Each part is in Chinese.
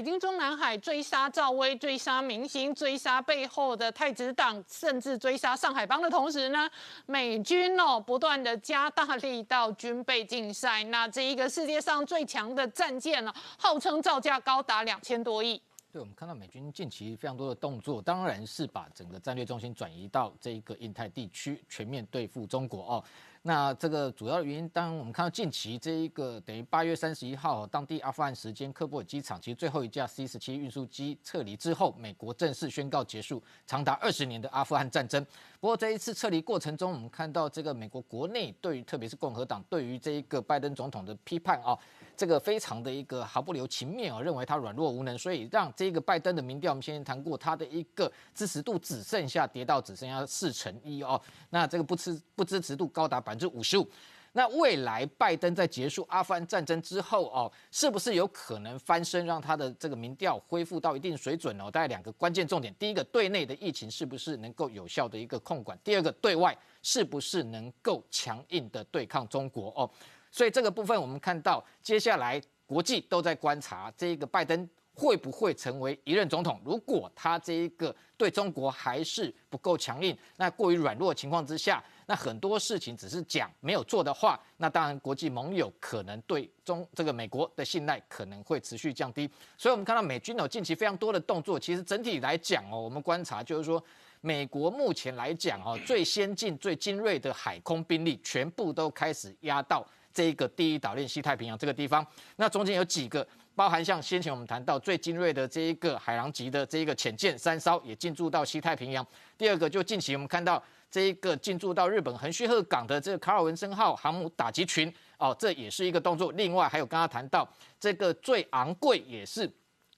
北京中南海追杀赵薇、追杀明星、追杀背后的太子党，甚至追杀上海帮的同时呢，美军哦不断的加大力道军备竞赛。那这一个世界上最强的战舰呢，号称造价高达两千多亿。对，我们看到美军近期非常多的动作，当然是把整个战略重心转移到这一个印太地区，全面对付中国哦。那这个主要的原因，当我们看到近期这一个等于八月三十一号当地阿富汗时间，科波尔机场其实最后一架 C 十七运输机撤离之后，美国正式宣告结束长达二十年的阿富汗战争。不过这一次撤离过程中，我们看到这个美国国内对于特别是共和党对于这一个拜登总统的批判啊，这个非常的一个毫不留情面啊，认为他软弱无能，所以让这个拜登的民调，我们先前谈过，他的一个支持度只剩下跌到只剩下四成一哦，那这个不支不支持度高达百分之五十五。那未来拜登在结束阿富汗战争之后哦，是不是有可能翻身，让他的这个民调恢复到一定水准哦？大概两个关键重点：第一个，对内的疫情是不是能够有效的一个控管；第二个，对外是不是能够强硬的对抗中国哦？所以这个部分我们看到，接下来国际都在观察这个拜登会不会成为一任总统。如果他这一个对中国还是不够强硬，那过于软弱的情况之下，那很多事情只是讲没有做的话，那当然国际盟友可能对中这个美国的信赖可能会持续降低。所以我们看到美军哦近期非常多的动作，其实整体来讲哦，我们观察就是说，美国目前来讲哦，最先进、最精锐的海空兵力全部都开始压到。这一个第一岛链西太平洋这个地方，那中间有几个，包含像先前我们谈到最精锐的这一个海狼级的这一个潜舰三艘也进驻到西太平洋。第二个就近期我们看到这一个进驻到日本横须贺港的这个卡尔文森号航母打击群，哦，这也是一个动作。另外还有刚刚谈到这个最昂贵也是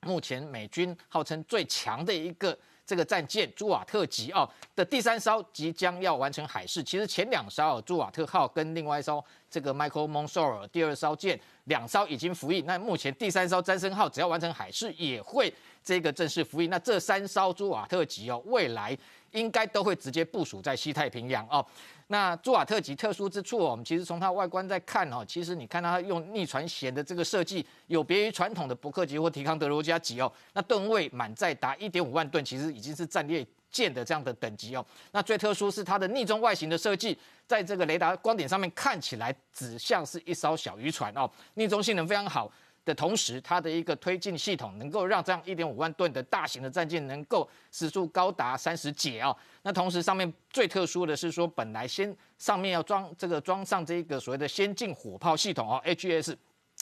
目前美军号称最强的一个。这个战舰朱瓦特级哦的第三艘即将要完成海试，其实前两艘朱瓦特号跟另外一艘这个 Michael Monsor 第二艘舰两艘已经服役，那目前第三艘詹森号只要完成海试也会这个正式服役。那这三艘朱瓦特级哦，未来应该都会直接部署在西太平洋哦。那朱瓦特级特殊之处哦，我们其实从它外观在看哦，其实你看它用逆船舷的这个设计，有别于传统的伯克级或提康德罗加级哦。那吨位满载达一点五万吨，其实已经是战列舰的这样的等级哦。那最特殊是它的逆中外形的设计，在这个雷达光点上面看起来只像是一艘小渔船哦，逆中性能非常好。的同时，它的一个推进系统能够让这样一点五万吨的大型的战舰能够时速高达三十节啊。那同时上面最特殊的是说，本来先上面要装这个装上这个所谓的先进火炮系统哦，HS，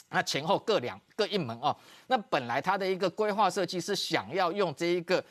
那前后各两各一门哦。那本来它的一个规划设计是想要用这一个。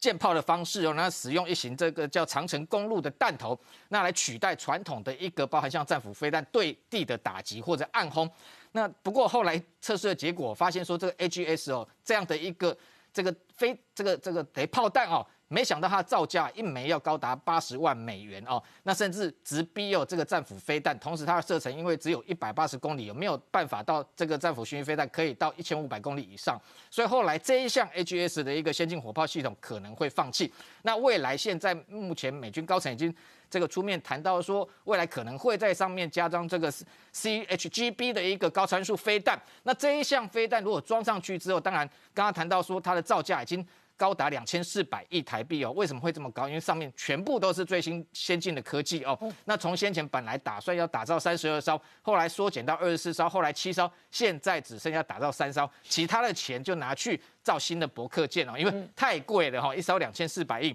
舰炮的方式哦，那使用一型这个叫长城公路的弹头，那来取代传统的一个包含像战斧飞弹对地的打击或者暗轰。那不过后来测试的结果发现说，这个 AGS 哦这样的一个这个飞这个这个得炮弹哦。没想到它造价一枚要高达八十万美元哦，那甚至直逼哦这个战斧飞弹，同时它的射程因为只有一百八十公里，有没有办法到这个战斧巡弋飞弹可以到一千五百公里以上？所以后来这一项 HGS 的一个先进火炮系统可能会放弃。那未来现在目前美军高层已经这个出面谈到说，未来可能会在上面加装这个 CHGB 的一个高参数飞弹。那这一项飞弹如果装上去之后，当然刚刚谈到说它的造价已经。高达两千四百亿台币哦，为什么会这么高？因为上面全部都是最新先进的科技哦。那从先前本来打算要打造三十二艘，后来缩减到二十四艘，后来七艘，现在只剩下打造三艘，其他的钱就拿去造新的博客舰哦，因为太贵了哈，一艘两千四百亿。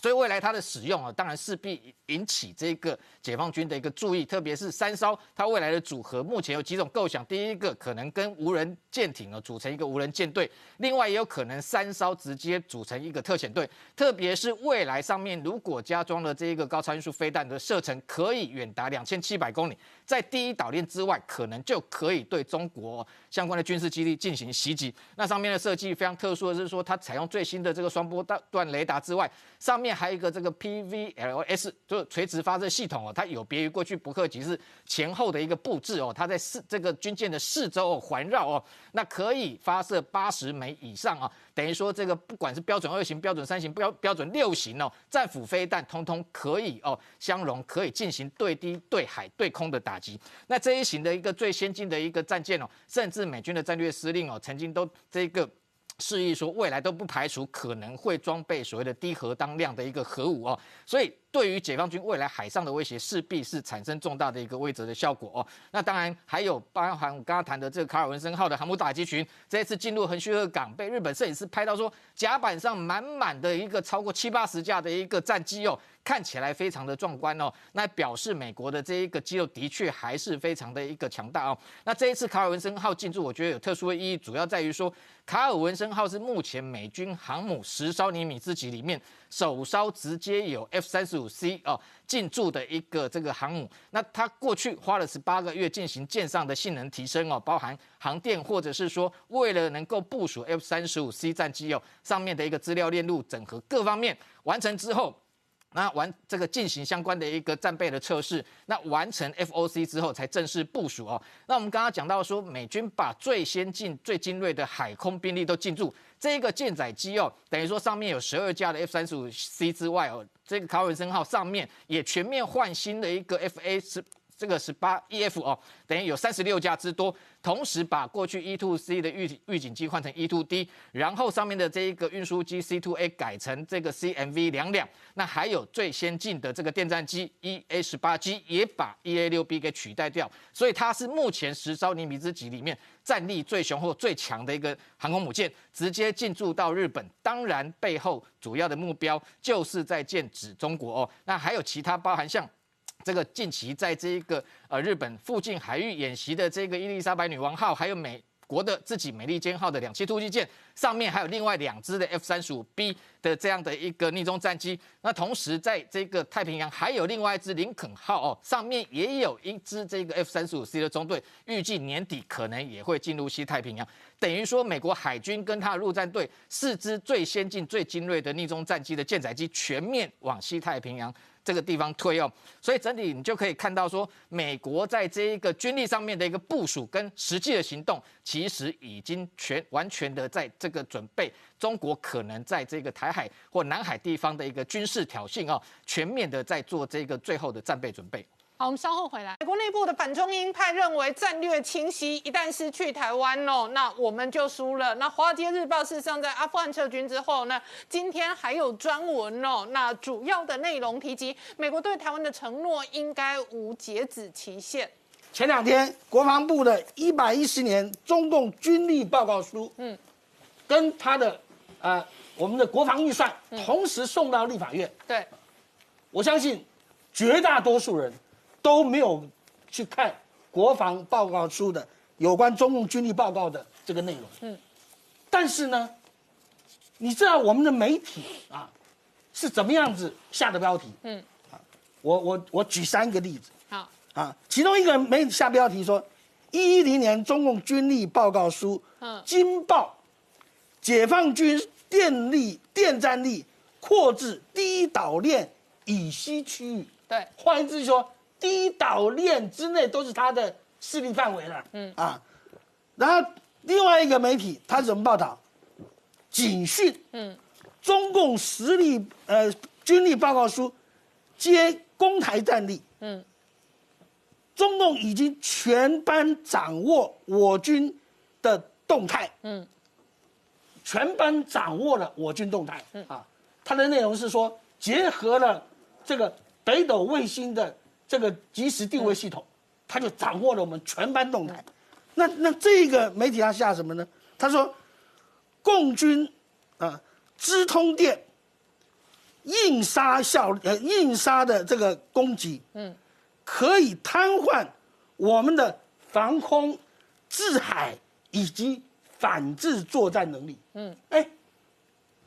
所以未来它的使用啊，当然势必引起这个解放军的一个注意，特别是三艘它未来的组合，目前有几种构想。第一个可能跟无人舰艇啊组成一个无人舰队，另外也有可能三艘直接组成一个特遣队。特别是未来上面如果加装了这一个高超音速飞弹的射程可以远达两千七百公里，在第一岛链之外，可能就可以对中国相关的军事基地进行袭击。那上面的设计非常特殊的是说，它采用最新的这个双波段雷达之外，上面还有一个这个 PVLS，就是垂直发射系统哦，它有别于过去伯克级是前后的一个布置哦，它在四这个军舰的四周环绕哦，那可以发射八十枚以上啊，等于说这个不管是标准二型、标准三型、标标准六型哦，战斧飞弹通通可以哦相容，可以进行对地、对海、对空的打击。那这一型的一个最先进的一个战舰哦，甚至美军的战略司令哦，曾经都这个。示意说未来都不排除可能会装备所谓的低核当量的一个核武哦，所以。对于解放军未来海上的威胁，势必是产生重大的一个威慑的效果哦。那当然还有包含我刚刚谈的这个卡尔文森号的航母打击群，这一次进入横须贺港，被日本摄影师拍到说甲板上满满的一个超过七八十架的一个战机哦，看起来非常的壮观哦。那表示美国的这一个肌肉的确还是非常的一个强大哦。那这一次卡尔文森号进驻，我觉得有特殊的意义，主要在于说卡尔文森号是目前美军航母十艘尼米兹级里面。首艘直接有 F 三十主 C 哦进驻的一个这个航母，那它过去花了十八个月进行舰上的性能提升哦，包含航电或者是说为了能够部署 F 三十五 C 战机哦，上面的一个资料链路整合各方面完成之后。那完这个进行相关的一个战备的测试，那完成 FOC 之后才正式部署哦。那我们刚刚讲到说，美军把最先进、最精锐的海空兵力都进驻这一个舰载机哦，等于说上面有十二架的 F 三十五 C 之外哦，这个卡尔文森号上面也全面换新的一个 FA 十。这个十八 EF 哦，等于有三十六架之多，同时把过去 E two C 的预预警机换成 E two D，然后上面的这一个运输机 C two A 改成这个 CMV 两两，那还有最先进的这个电战机 EA 十八 G 也把 EA 六 B 给取代掉，所以它是目前十艘尼米兹级里面战力最雄厚、最强的一个航空母舰，直接进驻到日本。当然背后主要的目标就是在建指中国哦，那还有其他包含像。这个近期在这一个呃日本附近海域演习的这个伊丽莎白女王号，还有美国的自己美利坚号的两栖突击舰，上面还有另外两支的 F 三十五 B 的这样的一个逆中战机。那同时在这个太平洋还有另外一支林肯号哦，上面也有一支这个 F 三十五 C 的中队，预计年底可能也会进入西太平洋。等于说美国海军跟它的陆战队四支最先进、最精锐的逆中战机的舰载机全面往西太平洋。这个地方推哦，所以整体你就可以看到说，美国在这一个军力上面的一个部署跟实际的行动，其实已经全完全的在这个准备中国可能在这个台海或南海地方的一个军事挑衅哦，全面的在做这个最后的战备准备。好，我们稍后回来。美国内部的反中鹰派认为战略清晰，一旦失去台湾哦，那我们就输了。那《华尔街日报》事实上在阿富汗撤军之后呢，今天还有专文哦，那主要的内容提及美国对台湾的承诺应该无截止期限。前两天国防部的一百一十年中共军力报告书，嗯，跟他的呃我们的国防预算同时送到立法院。对，我相信绝大多数人。都没有去看国防报告书的有关中共军力报告的这个内容。嗯，但是呢，你知道我们的媒体啊是怎么样子下的标题？嗯，啊，我我我举三个例子。好，啊，其中一个媒体下标题说，一零年中共军力报告书，嗯，惊爆，解放军电力电站力扩至第一岛链以西区域。对，换言之说。第岛链之内都是他的势力范围了，嗯。啊，然后另外一个媒体他怎么报道？警讯，嗯，中共实力呃军力报告书，接攻台战力，嗯，中共已经全班掌握我军的动态，嗯，全班掌握了我军动态，嗯。啊，它的内容是说结合了这个北斗卫星的。这个即时定位系统，他就掌握了我们全班动态。那那这个媒体上下什么呢？他说，共军啊，资通电印刷效呃印刷的这个攻击，嗯，可以瘫痪我们的防空、制海以及反制作战能力。嗯，哎，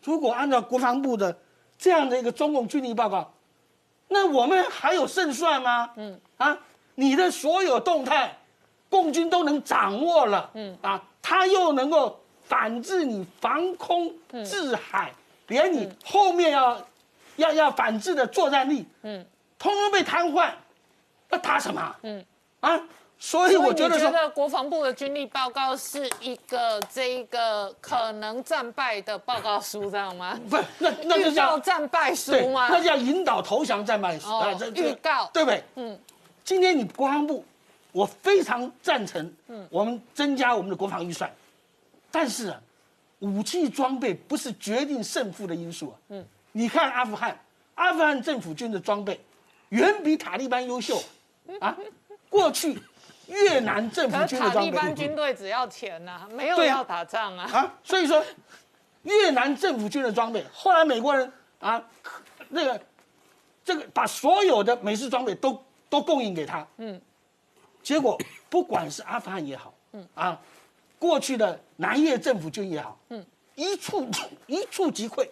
如果按照国防部的这样的一个中共军力报告。那我们还有胜算吗？嗯啊，你的所有动态，共军都能掌握了。嗯啊，他又能够反制你防空、制海，连你后面要要要反制的作战力，嗯，通通被瘫痪，那打什么？嗯啊。所以我觉得说，国防部的军力报告是一个这一个可能战败的报告书，知道吗？不，那那就叫战败书吗？那叫引导投降战败书啊，预告，对不对？嗯。今天你国防部，我非常赞成，嗯，我们增加我们的国防预算，但是啊，武器装备不是决定胜负的因素啊。嗯，你看阿富汗，阿富汗政府军的装备远比塔利班优秀啊。过去越南政府军的装备，塔利班军队只要钱呐，没有要打仗啊。啊，所以说越南政府军的装备，后来美国人啊，那个这个把所有的美式装备都都供应给他。嗯，结果不管是阿富汗也好，嗯。啊。过去的南越政府军也好，嗯，一触一触即溃，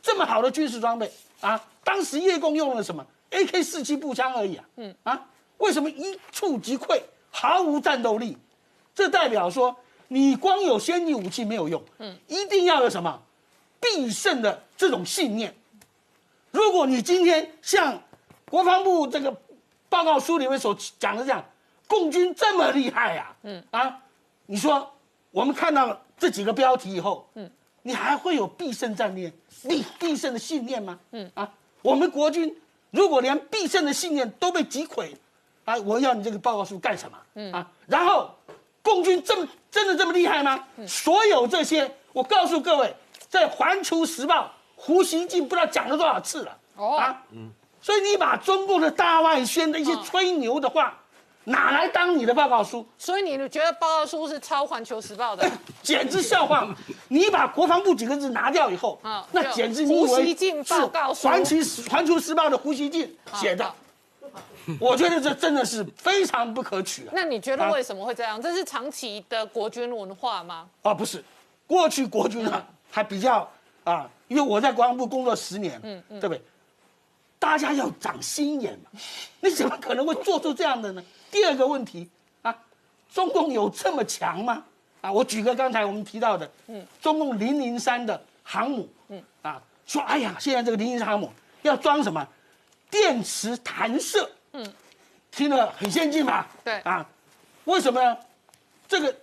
这么好的军事装备啊，当时越共用了什么？AK 四七步枪而已啊，嗯。啊，为什么一触即溃，毫无战斗力？这代表说你光有先进武器没有用，嗯，一定要有什么必胜的这种信念。如果你今天像国防部这个报告书里面所讲的这样，共军这么厉害呀，嗯啊。你说，我们看到这几个标题以后，嗯，你还会有必胜战略、必必胜的信念吗？嗯啊，我们国军如果连必胜的信念都被击溃，啊，我要你这个报告书干什么？嗯啊，然后，共军这么真的这么厉害吗？所有这些，我告诉各位，在《环球时报》，胡锡进不知道讲了多少次了。哦啊，嗯，所以你把中共的大外宣的一些吹牛的话。哪来当你的报告书？所以你觉得报告书是抄《环球时报》的？简直笑话！你把国防部几个字拿掉以后，啊，那简直你以为是《环球环球时报》的胡锡进写的？我觉得这真的是非常不可取。啊那你觉得为什么会这样？这是长期的国军文化吗？啊，不是，过去国军啊还比较啊，因为我在国防部工作十年，嗯嗯，对不对？大家要长心眼嘛，你怎么可能会做出这样的呢？第二个问题啊，中共有这么强吗？啊，我举个刚才我们提到的，嗯，中共零零三的航母，嗯，啊，说哎呀，现在这个零零三航母要装什么电磁弹射，嗯，听了很先进嘛，对，啊，为什么呢？这个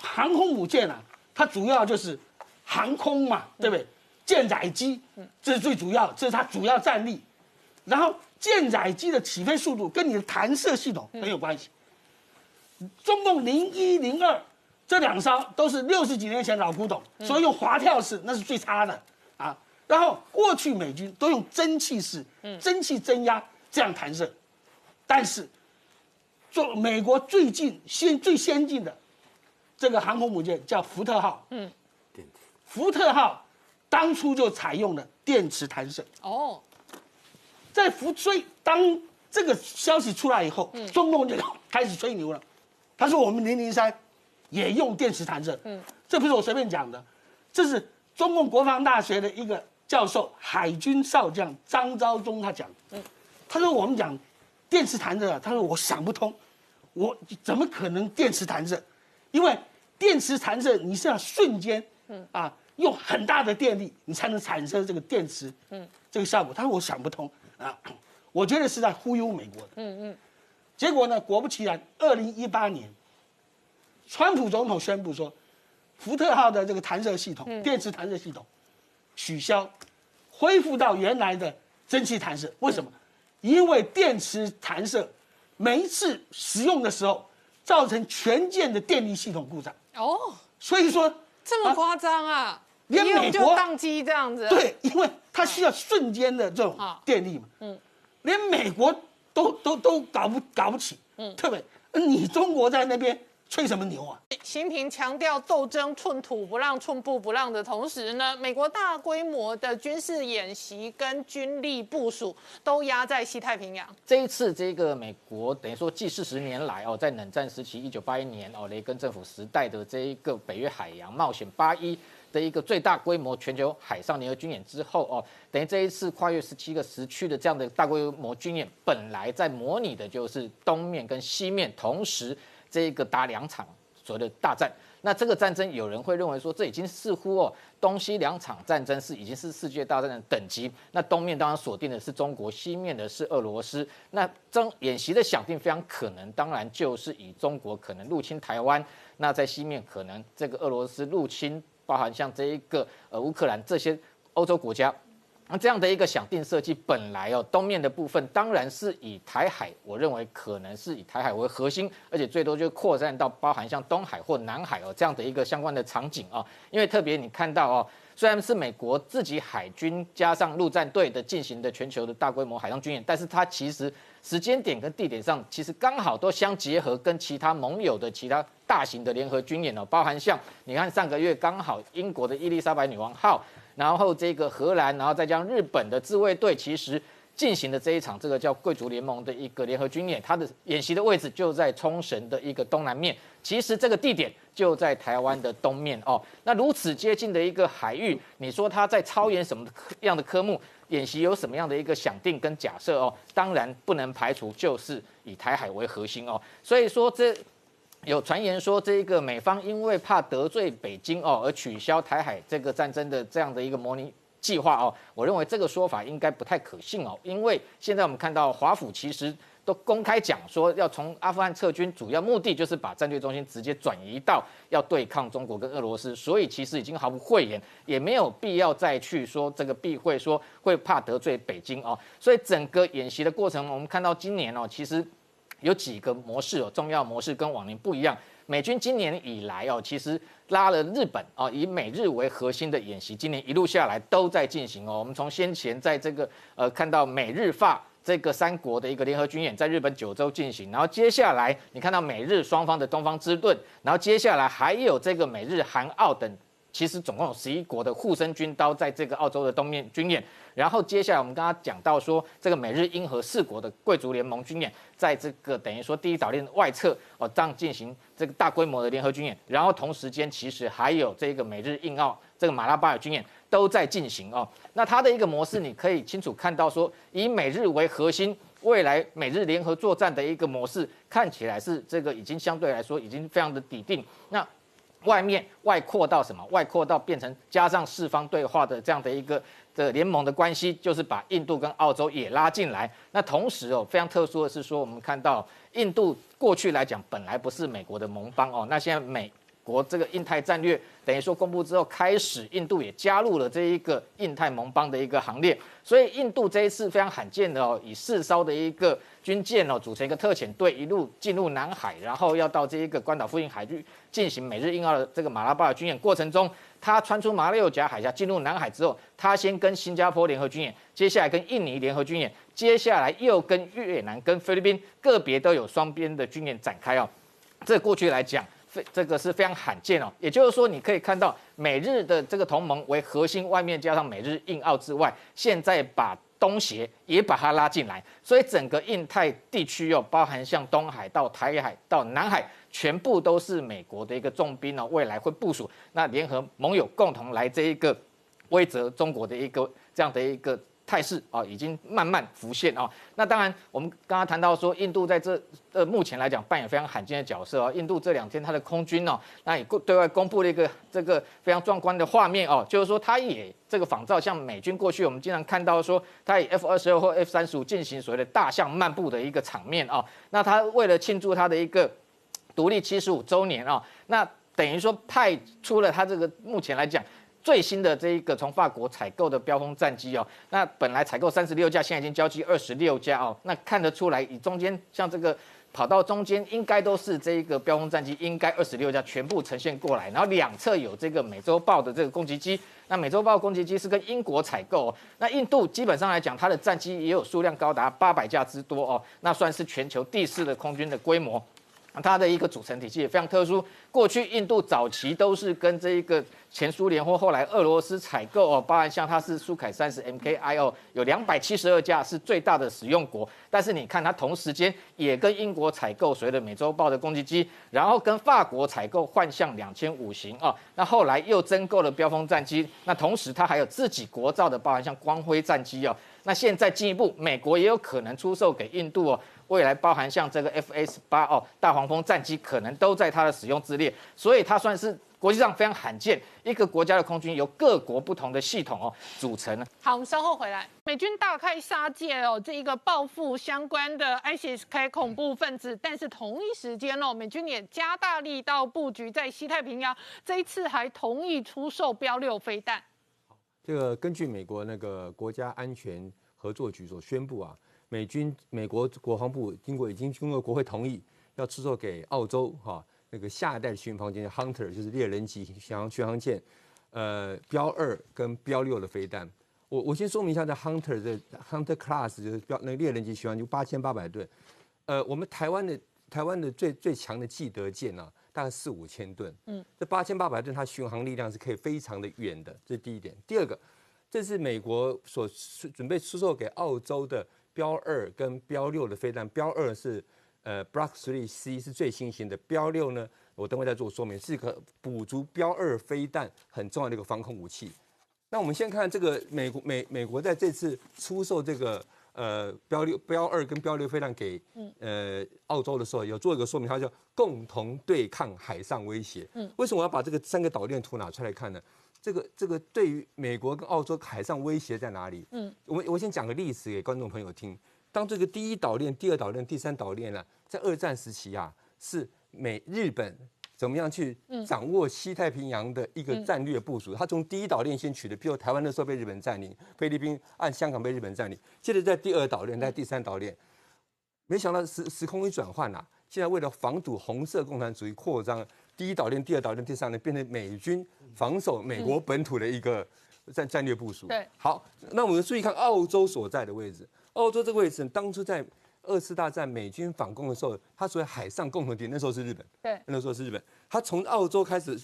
航空母舰啊，它主要就是航空嘛，对不对？舰载机，嗯，这是最主要，这是它主要战力，然后。舰载机的起飞速度跟你的弹射系统很有关系。中共零一零二这两艘都是六十几年前老古董，所以用滑跳式那是最差的啊。然后过去美军都用蒸汽式，蒸汽增压这样弹射，但是做美国最近先最先进的这个航空母舰叫福特号，嗯，福特号当初就采用了电磁弹射哦。在福吹，当这个消息出来以后，中共就开始吹牛了。他说：“我们零零三也用电磁弹射。”嗯，这不是我随便讲的，这是中共国防大学的一个教授，海军少将张昭忠他讲。嗯，他说：“我们讲电磁弹射，他说我想不通，我怎么可能电磁弹射？因为电磁弹射你是要瞬间，嗯啊，用很大的电力，你才能产生这个电磁，嗯，这个效果。他说我想不通。”啊，我觉得是在忽悠美国的。嗯嗯，结果呢，果不其然，二零一八年，川普总统宣布说，福特号的这个弹射系统，电磁弹射系统取消，恢复到原来的蒸汽弹射。为什么？因为电池弹射每一次使用的时候，造成全舰的电力系统故障。哦，所以说这么夸张啊？连美国宕机这样子，对，因为它需要瞬间的这种电力嘛，嗯，连美国都都都搞不搞不起，嗯，特别你中国在那边吹什么牛啊？习近平强调斗争寸土不让、寸步不让的同时呢，美国大规模的军事演习跟军力部署都压在西太平洋。这一次，这个美国等于说继四十年来哦，在冷战时期一九八一年哦雷根政府时代的这一个北约海洋冒险八一。的一个最大规模全球海上联合军演之后哦，等于这一次跨越十七个时区的这样的大规模军演，本来在模拟的就是东面跟西面同时这一个打两场所谓的大战。那这个战争有人会认为说，这已经似乎哦东西两场战争是已经是世界大战的等级。那东面当然锁定的是中国，西面的是俄罗斯。那中演习的想定非常可能，当然就是以中国可能入侵台湾，那在西面可能这个俄罗斯入侵。包含像这一个呃乌克兰这些欧洲国家，那这样的一个想定设计，本来哦，东面的部分当然是以台海，我认为可能是以台海为核心，而且最多就扩散到包含像东海或南海哦这样的一个相关的场景啊。因为特别你看到哦，虽然是美国自己海军加上陆战队的进行的全球的大规模海上军演，但是它其实时间点跟地点上其实刚好都相结合，跟其他盟友的其他大型的联合军演哦，包含像你看上个月刚好英国的伊丽莎白女王号。然后这个荷兰，然后再将日本的自卫队，其实进行的这一场这个叫贵族联盟的一个联合军演，它的演习的位置就在冲绳的一个东南面，其实这个地点就在台湾的东面哦。那如此接近的一个海域，你说它在超演什么样的科目演习，有什么样的一个想定跟假设哦？当然不能排除就是以台海为核心哦。所以说这。有传言说，这个美方因为怕得罪北京哦，而取消台海这个战争的这样的一个模拟计划哦。我认为这个说法应该不太可信哦，因为现在我们看到华府其实都公开讲说，要从阿富汗撤军，主要目的就是把战略中心直接转移到要对抗中国跟俄罗斯，所以其实已经毫不讳言，也没有必要再去说这个避讳说会怕得罪北京哦。所以整个演习的过程，我们看到今年哦，其实。有几个模式哦，重要模式跟往年不一样。美军今年以来哦，其实拉了日本哦，以美日为核心的演习，今年一路下来都在进行哦。我们从先前在这个呃看到美日法这个三国的一个联合军演，在日本九州进行，然后接下来你看到美日双方的东方之盾，然后接下来还有这个美日韩澳等，其实总共有十一国的护身军刀在这个澳洲的东面军演。然后接下来我们刚刚讲到说，这个美日英和四国的贵族联盟军演，在这个等于说第一岛链外侧哦，这样进行这个大规模的联合军演。然后同时间其实还有这个美日印澳这个马拉巴尔军演都在进行哦。那它的一个模式，你可以清楚看到说，以美日为核心，未来美日联合作战的一个模式，看起来是这个已经相对来说已经非常的底定。那外面外扩到什么？外扩到变成加上四方对话的这样的一个。的联盟的关系就是把印度跟澳洲也拉进来。那同时哦，非常特殊的是说，我们看到印度过去来讲本来不是美国的盟邦哦，那现在美国这个印太战略等于说公布之后，开始印度也加入了这一个印太盟邦的一个行列。所以印度这一次非常罕见的哦，以四艘的一个军舰哦组成一个特遣队，一路进入南海，然后要到这一个关岛附近海域进行美日印澳的这个马拉巴尔军演过程中。他穿出马六甲海峡进入南海之后，他先跟新加坡联合军演，接下来跟印尼联合军演，接下来又跟越南、跟菲律宾个别都有双边的军演展开哦。这过去来讲，非这个是非常罕见哦。也就是说，你可以看到美日的这个同盟为核心，外面加上美日印澳之外，现在把东协也把它拉进来，所以整个印太地区哦，包含像东海到台海到南海。全部都是美国的一个重兵哦，未来会部署，那联合盟友共同来这一个威慑中国的一个这样的一个态势啊，已经慢慢浮现啊。那当然，我们刚刚谈到说，印度在这呃目前来讲扮演非常罕见的角色啊。印度这两天它的空军哦，那也对外公布了一个这个非常壮观的画面哦，就是说它也这个仿照像美军过去我们经常看到说，它以 F 二十二或 F 三十五进行所谓的大象漫步的一个场面啊。那它为了庆祝它的一个独立七十五周年啊，那等于说派出了它这个目前来讲最新的这一个从法国采购的标风战机哦，那本来采购三十六架，现在已经交机二十六架哦，那看得出来，以中间像这个跑道中间应该都是这一个标风战机，应该二十六架全部呈现过来，然后两侧有这个美洲豹的这个攻击机，那美洲豹攻击机是跟英国采购，那印度基本上来讲，它的战机也有数量高达八百架之多哦，那算是全球第四的空军的规模。它的一个组成体系也非常特殊。过去印度早期都是跟这一个前苏联或后来俄罗斯采购哦，包含像它是苏凯三十 MKI 哦，有两百七十二架是最大的使用国。但是你看它同时间也跟英国采购所谓的美洲豹的攻击机，然后跟法国采购幻象两千五型哦，那后来又增购了标风战机。那同时它还有自己国造的，包含像光辉战机哦。那现在进一步，美国也有可能出售给印度哦。未来包含像这个 F S 八哦大黄蜂战机，可能都在它的使用之列，所以它算是国际上非常罕见一个国家的空军由各国不同的系统哦组成呢。好，我们稍后回来。美军大开杀戒哦，这一个报复相关的 ISIS-K 恐怖分子，但是同一时间哦，美军也加大力道布局在西太平洋，这一次还同意出售标六飞弹。这个根据美国那个国家安全合作局所宣布啊，美军美国国防部经过已经经过国会同意，要出售给澳洲哈那个下一代巡防舰 Hunter 就是猎人级巡航巡航舰，呃标二跟标六的飞弹。我我先说明一下，在 Hunter 的 Hunter Class 就是标那个猎人级巡航就八千八百吨，呃我们台湾的台湾的最最强的记得舰呢。大概四五千吨，嗯，这八千八百吨，它巡航力量是可以非常的远的，这是第一点。第二个，这是美国所准备出售给澳洲的标二跟标六的飞弹，标二是呃 Block Three C 是最新型的，标六呢，我等会再做说明，是一个补足标二飞弹很重要的一个防空武器。那我们先看这个美国美美国在这次出售这个。呃，标六、标二跟标六飞弹给呃澳洲的时候，有做一个说明，它叫共同对抗海上威胁。嗯，为什么我要把这个三个导链图拿出来看呢？这个这个对于美国跟澳洲海上威胁在哪里？嗯，我我先讲个例子给观众朋友听。当这个第一岛链、第二岛链、第三岛链呢，在二战时期啊，是美日本。怎么样去掌握西太平洋的一个战略部署？他从第一岛链先取的，比如台湾那时候被日本占领，菲律宾按香港被日本占领，接着在第二岛链，在第三岛链，没想到时时空一转换呐，现在为了防堵红色共产主义扩张，第一岛链、第二岛链、第三链变成美军防守美国本土的一个战战略部署。对，好，那我们注意看澳洲所在的位置，澳洲这个位置当初在。二次大战美军反攻的时候，它所谓海上共同体，那时候是日本。对，那时候是日本。它从澳洲开始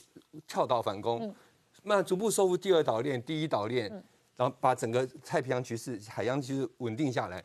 跳岛反攻，那逐步收复第二岛链、第一岛链，然后把整个太平洋局势、海洋局势稳定下来。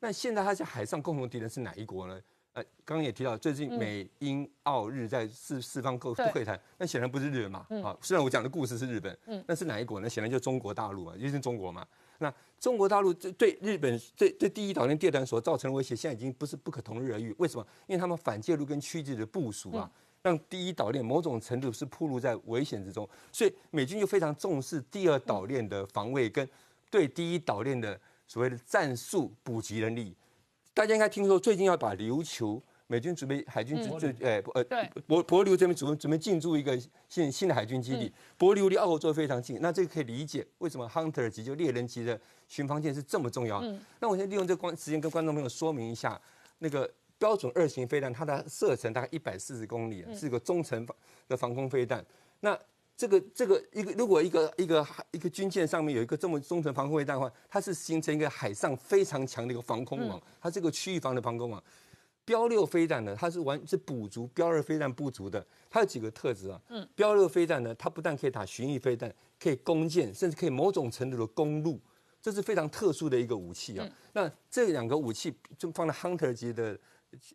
那现在它在海上共同敌人是哪一国呢？呃，刚刚也提到，最近美英澳日在四四方各会谈，那显然不是日本嘛。啊，虽然我讲的故事是日本，那是哪一国呢？显然就中国大陆嘛，就是中国嘛。那中国大陆对对日本对对第一岛链、第二岛链所造成的威胁，现在已经不是不可同日而语。为什么？因为他们反介入跟区域的部署啊，让第一岛链某种程度是暴露在危险之中。所以美军就非常重视第二岛链的防卫跟对第一岛链的所谓的战术补给能力。大家应该听说，最近要把琉球。美军准备海军准准诶呃博博琉这边准备准备进驻一个新新的海军基地，博琉离澳洲非常近，那这个可以理解为什么 Hunter 级就猎人级的巡防舰是这么重要。那我先利用这光时间跟观众朋友说明一下，那个标准二型飞弹它的射程大概一百四十公里，是个中程防的防空飞弹。那这个这个一个如果一个一个一个军舰上面有一个这么中程防空卫弹的话，它是形成一个海上非常强的一个防空网，它这个区域防的防空网。标六飞弹呢，它是完是补足标二飞弹不足的。它有几个特质啊？嗯，标六飞弹呢，它不但可以打巡弋飞弹，可以攻舰，甚至可以某种程度的攻陆，这是非常特殊的一个武器啊。那这两个武器就放在 Hunter 级的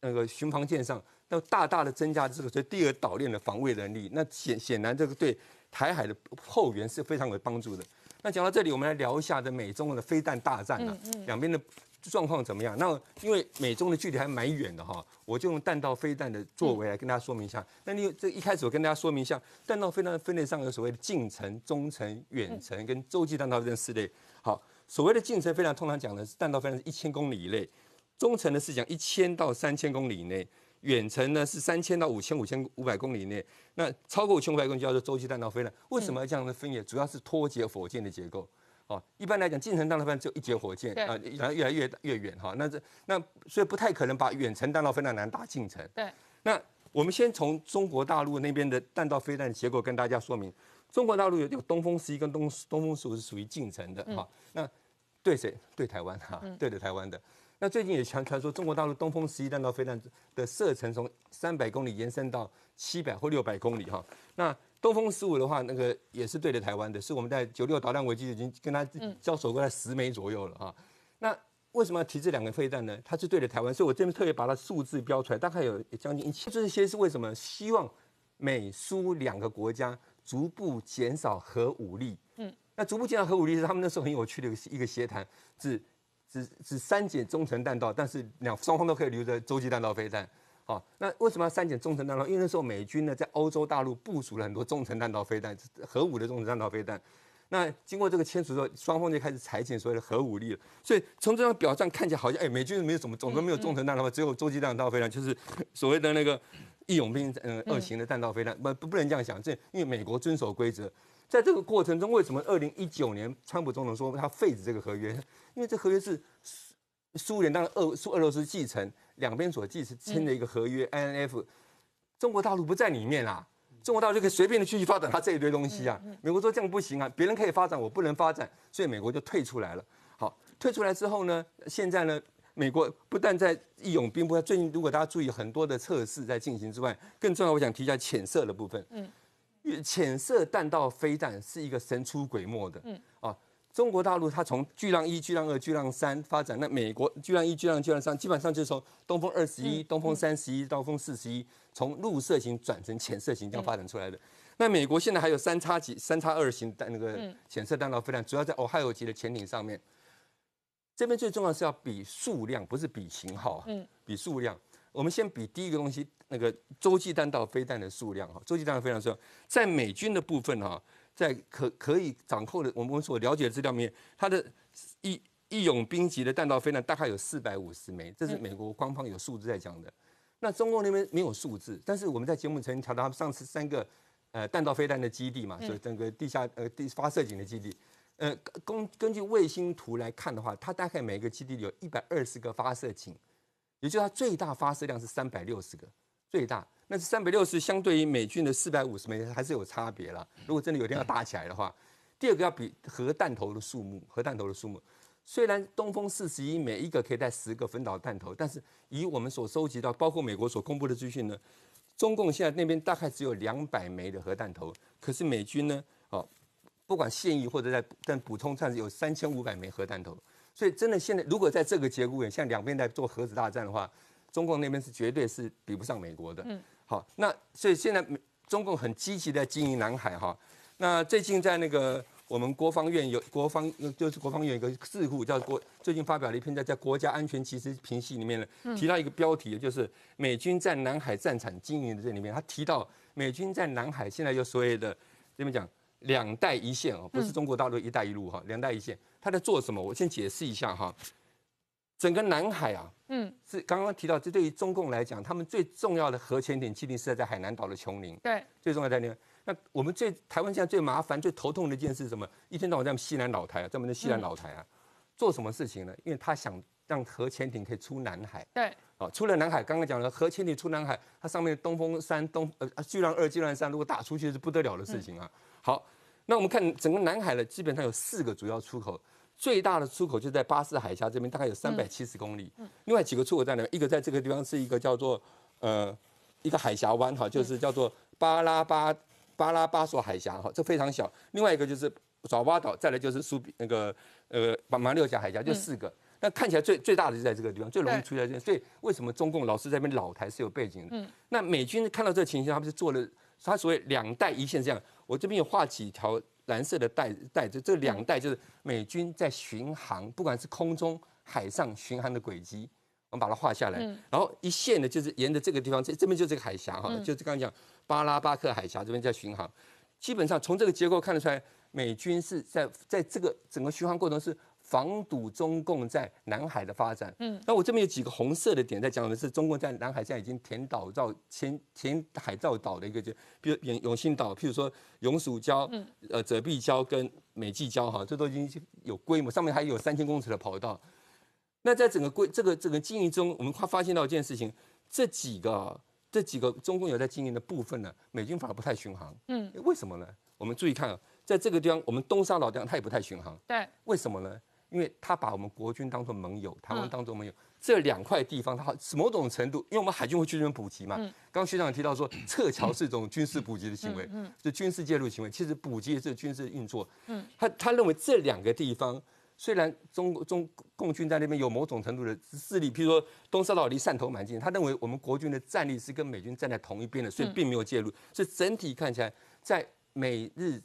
那个巡防舰上，那大大的增加这个所以第二岛链的防卫能力。那显显然这个对台海的后援是非常有帮助的。那讲到这里，我们来聊一下的美中的飞弹大战啊，两边的。状况怎么样？那因为美中的距离还蛮远的哈，我就用弹道飞弹的作为来跟大家说明一下。那你这一开始我跟大家说明一下，弹道飞弹分类上有所谓的近程、中程、远程跟洲际弹道飞弹四类。好，所谓的近程飞弹通常讲的是弹道飞弹是一千公里以内，中程呢是讲一千到三千公里以内，远程呢是三千到五千五千五百公里以内。那超过五千五百公里叫做洲际弹道飞弹。为什么要这样的分野？主要是脱节火箭的结构。哦，一般来讲，近程弹道飞弹只有一节火箭，啊，然后越来越越远哈。那这那所以不太可能把远程弹道飞弹难打近程。对。那我们先从中国大陆那边的弹道飞弹结构跟大家说明。中国大陆有有东风十一跟东东风十五是属于近程的哈。那对谁？对台湾哈，对着台湾的。那最近也传传说，中国大陆东风十一弹道飞弹的射程从三百公里延伸到七百或六百公里哈。那东风十五的话，那个也是对着台湾的，是我们在九六导弹危机已经跟他交手过在十枚左右了哈。那为什么要提这两个飞弹呢？它是对着台湾，所以我这边特别把它数字标出来，大概有将近一千。这些是为什么？希望美苏两个国家逐步减少核武力。嗯，那逐步减少核武力是他们那时候很有趣的一个一个协谈，只只只删减中程弹道，但是两双方都可以留着洲际弹道飞弹。哦，那为什么要删减中程弹道？因为那时候美军呢在欧洲大陆部署了很多中程弹道飞弹，核武的中程弹道飞弹。那经过这个签署之后，双方就开始裁减所谓的核武力了。所以从这张表上看起来，好像哎，美军没有什么，总共没有中程弹道，只有洲际弹道飞弹，就是所谓的那个义勇兵嗯二型的弹道飞弹。不不不能这样想，这因为美国遵守规则，在这个过程中，为什么二零一九年川普总统说他废止这个合约？因为这合约是苏苏联当然俄苏俄罗斯继承两边所继承签的一个合约，INF，中国大陆不在里面啊，中国大陆就可以随便的继续发展它这一堆东西啊。美国说这样不行啊，别人可以发展，我不能发展，所以美国就退出来了。好，退出来之后呢，现在呢，美国不但在义勇兵部，最近如果大家注意很多的测试在进行之外，更重要，我想提一下浅色的部分。嗯，浅色弹道飞弹是一个神出鬼没的。嗯，啊，中国大陆它从巨浪一、巨浪二、巨浪三发展，那美国巨浪一、巨浪、巨浪三，基本上就是从东风二十一、东风三十一东风四十一，从陆射型转成浅色型这样发展出来的。那美国现在还有三叉戟、三叉二型弹那个浅色弹道飞弹，主要在 Ohio 级的潜艇上面。这边最重要是要比数量，不是比型号啊，比数量。我们先比第一个东西，那个洲际弹道飞弹的数量哈，洲际弹道飞弹数量，在美军的部分哈，在可可以掌控的我们所了解的资料面，它的义义勇兵级的弹道飞弹大概有四百五十枚，这是美国官方有数字在讲的。那中共那边没有数字，但是我们在节目曾经调到他们上次三个呃弹道飞弹的基地嘛，所以整个地下呃地发射井的基地。呃，根根据卫星图来看的话，它大概每个基地有一百二十个发射井，也就是它最大发射量是三百六十个，最大。那是三百六十，相对于美军的四百五十枚还是有差别了。如果真的有一天要打起来的话，第二个要比核弹头的数目，核弹头的数目。虽然东风四十一每一个可以带十个分导弹头，但是以我们所收集到，包括美国所公布的资讯呢，中共现在那边大概只有两百枚的核弹头，可是美军呢？哦不管现役或者在但补充，战有三千五百枚核弹头，所以真的现在如果在这个节骨眼，像两边在做核子大战的话，中共那边是绝对是比不上美国的。嗯，好，那所以现在中共很积极在经营南海哈。那最近在那个我们国防院有国防就是国防院有一个智库叫国，最近发表了一篇在叫《国家安全其实评析》里面呢，提到一个标题，就是美军在南海战场经营的这里面，他提到美军在南海现在有所谓的这边讲。两带一线哦，不是中国大陆一带一路哈，两带一线，他在做什么？我先解释一下哈。整个南海啊，嗯，是刚刚提到，这对于中共来讲，他们最重要的核潜艇基地是在海南岛的琼林。对，最重要在那。那我们最台湾现在最麻烦、最头痛的一件事是什么？一天到晚在西南老台啊，在我们的西南老台啊，做什么事情呢？因为他想让核潜艇可以出南海。对。哦，出了南海，刚刚讲了核潜艇出南海，它上面的东风三、东呃巨浪二、巨浪三，如果打出去是不得了的事情啊。好，那我们看整个南海呢，基本上有四个主要出口，最大的出口就在巴士海峡这边，大概有三百七十公里。另外几个出口在哪？一个在这个地方是一个叫做呃一个海峡湾哈，就是叫做巴拉巴巴拉巴索海峡哈，这非常小。另外一个就是爪哇岛，再来就是苏比那个呃马六甲海峡，就四个。那看起来最最大的就在这个地方，最容易出在这。所以为什么中共老是在那边老台是有背景的？嗯。那美军看到这个情形，他们是做了他所谓两带一线这样。我这边有画几条蓝色的带带，这这两带就是美军在巡航，不管是空中、海上巡航的轨迹，我们把它画下来。然后一线呢，就是沿着这个地方，这这边就这个海峡哈，就是刚刚讲巴拉巴克海峡这边在巡航。基本上从这个结构看得出来，美军是在在这个整个巡航过程是。防堵中共在南海的发展。嗯，那我这边有几个红色的点，在讲的是中共在南海现在已经填岛造、填填海造岛的一个，就比如永永兴岛，譬如说永暑礁、嗯呃泽碧礁跟美济礁，哈，这都已经有规模，上面还有三千公尺的跑道。那在整个规这个整个经营中，我们发发现到一件事情，这几个这几个中共有在经营的部分呢，美军反而不太巡航。嗯，为什么呢？我们注意看，在这个地方，我们东沙老地方，它也不太巡航。对，为什么呢？因为他把我们国军当做盟友，台湾当做盟友，这两块地方，它某种程度，因为我们海军会去那边补给嘛。刚刚学长提到说，撤侨是一种军事补给的行为，是军事介入行为。其实补给也是军事运作。嗯，他他认为这两个地方，虽然中中共军在那边有某种程度的势力，譬如说东沙岛离汕头蛮近，他认为我们国军的战力是跟美军站在同一边的，所以并没有介入。所以整体看起来，在美日。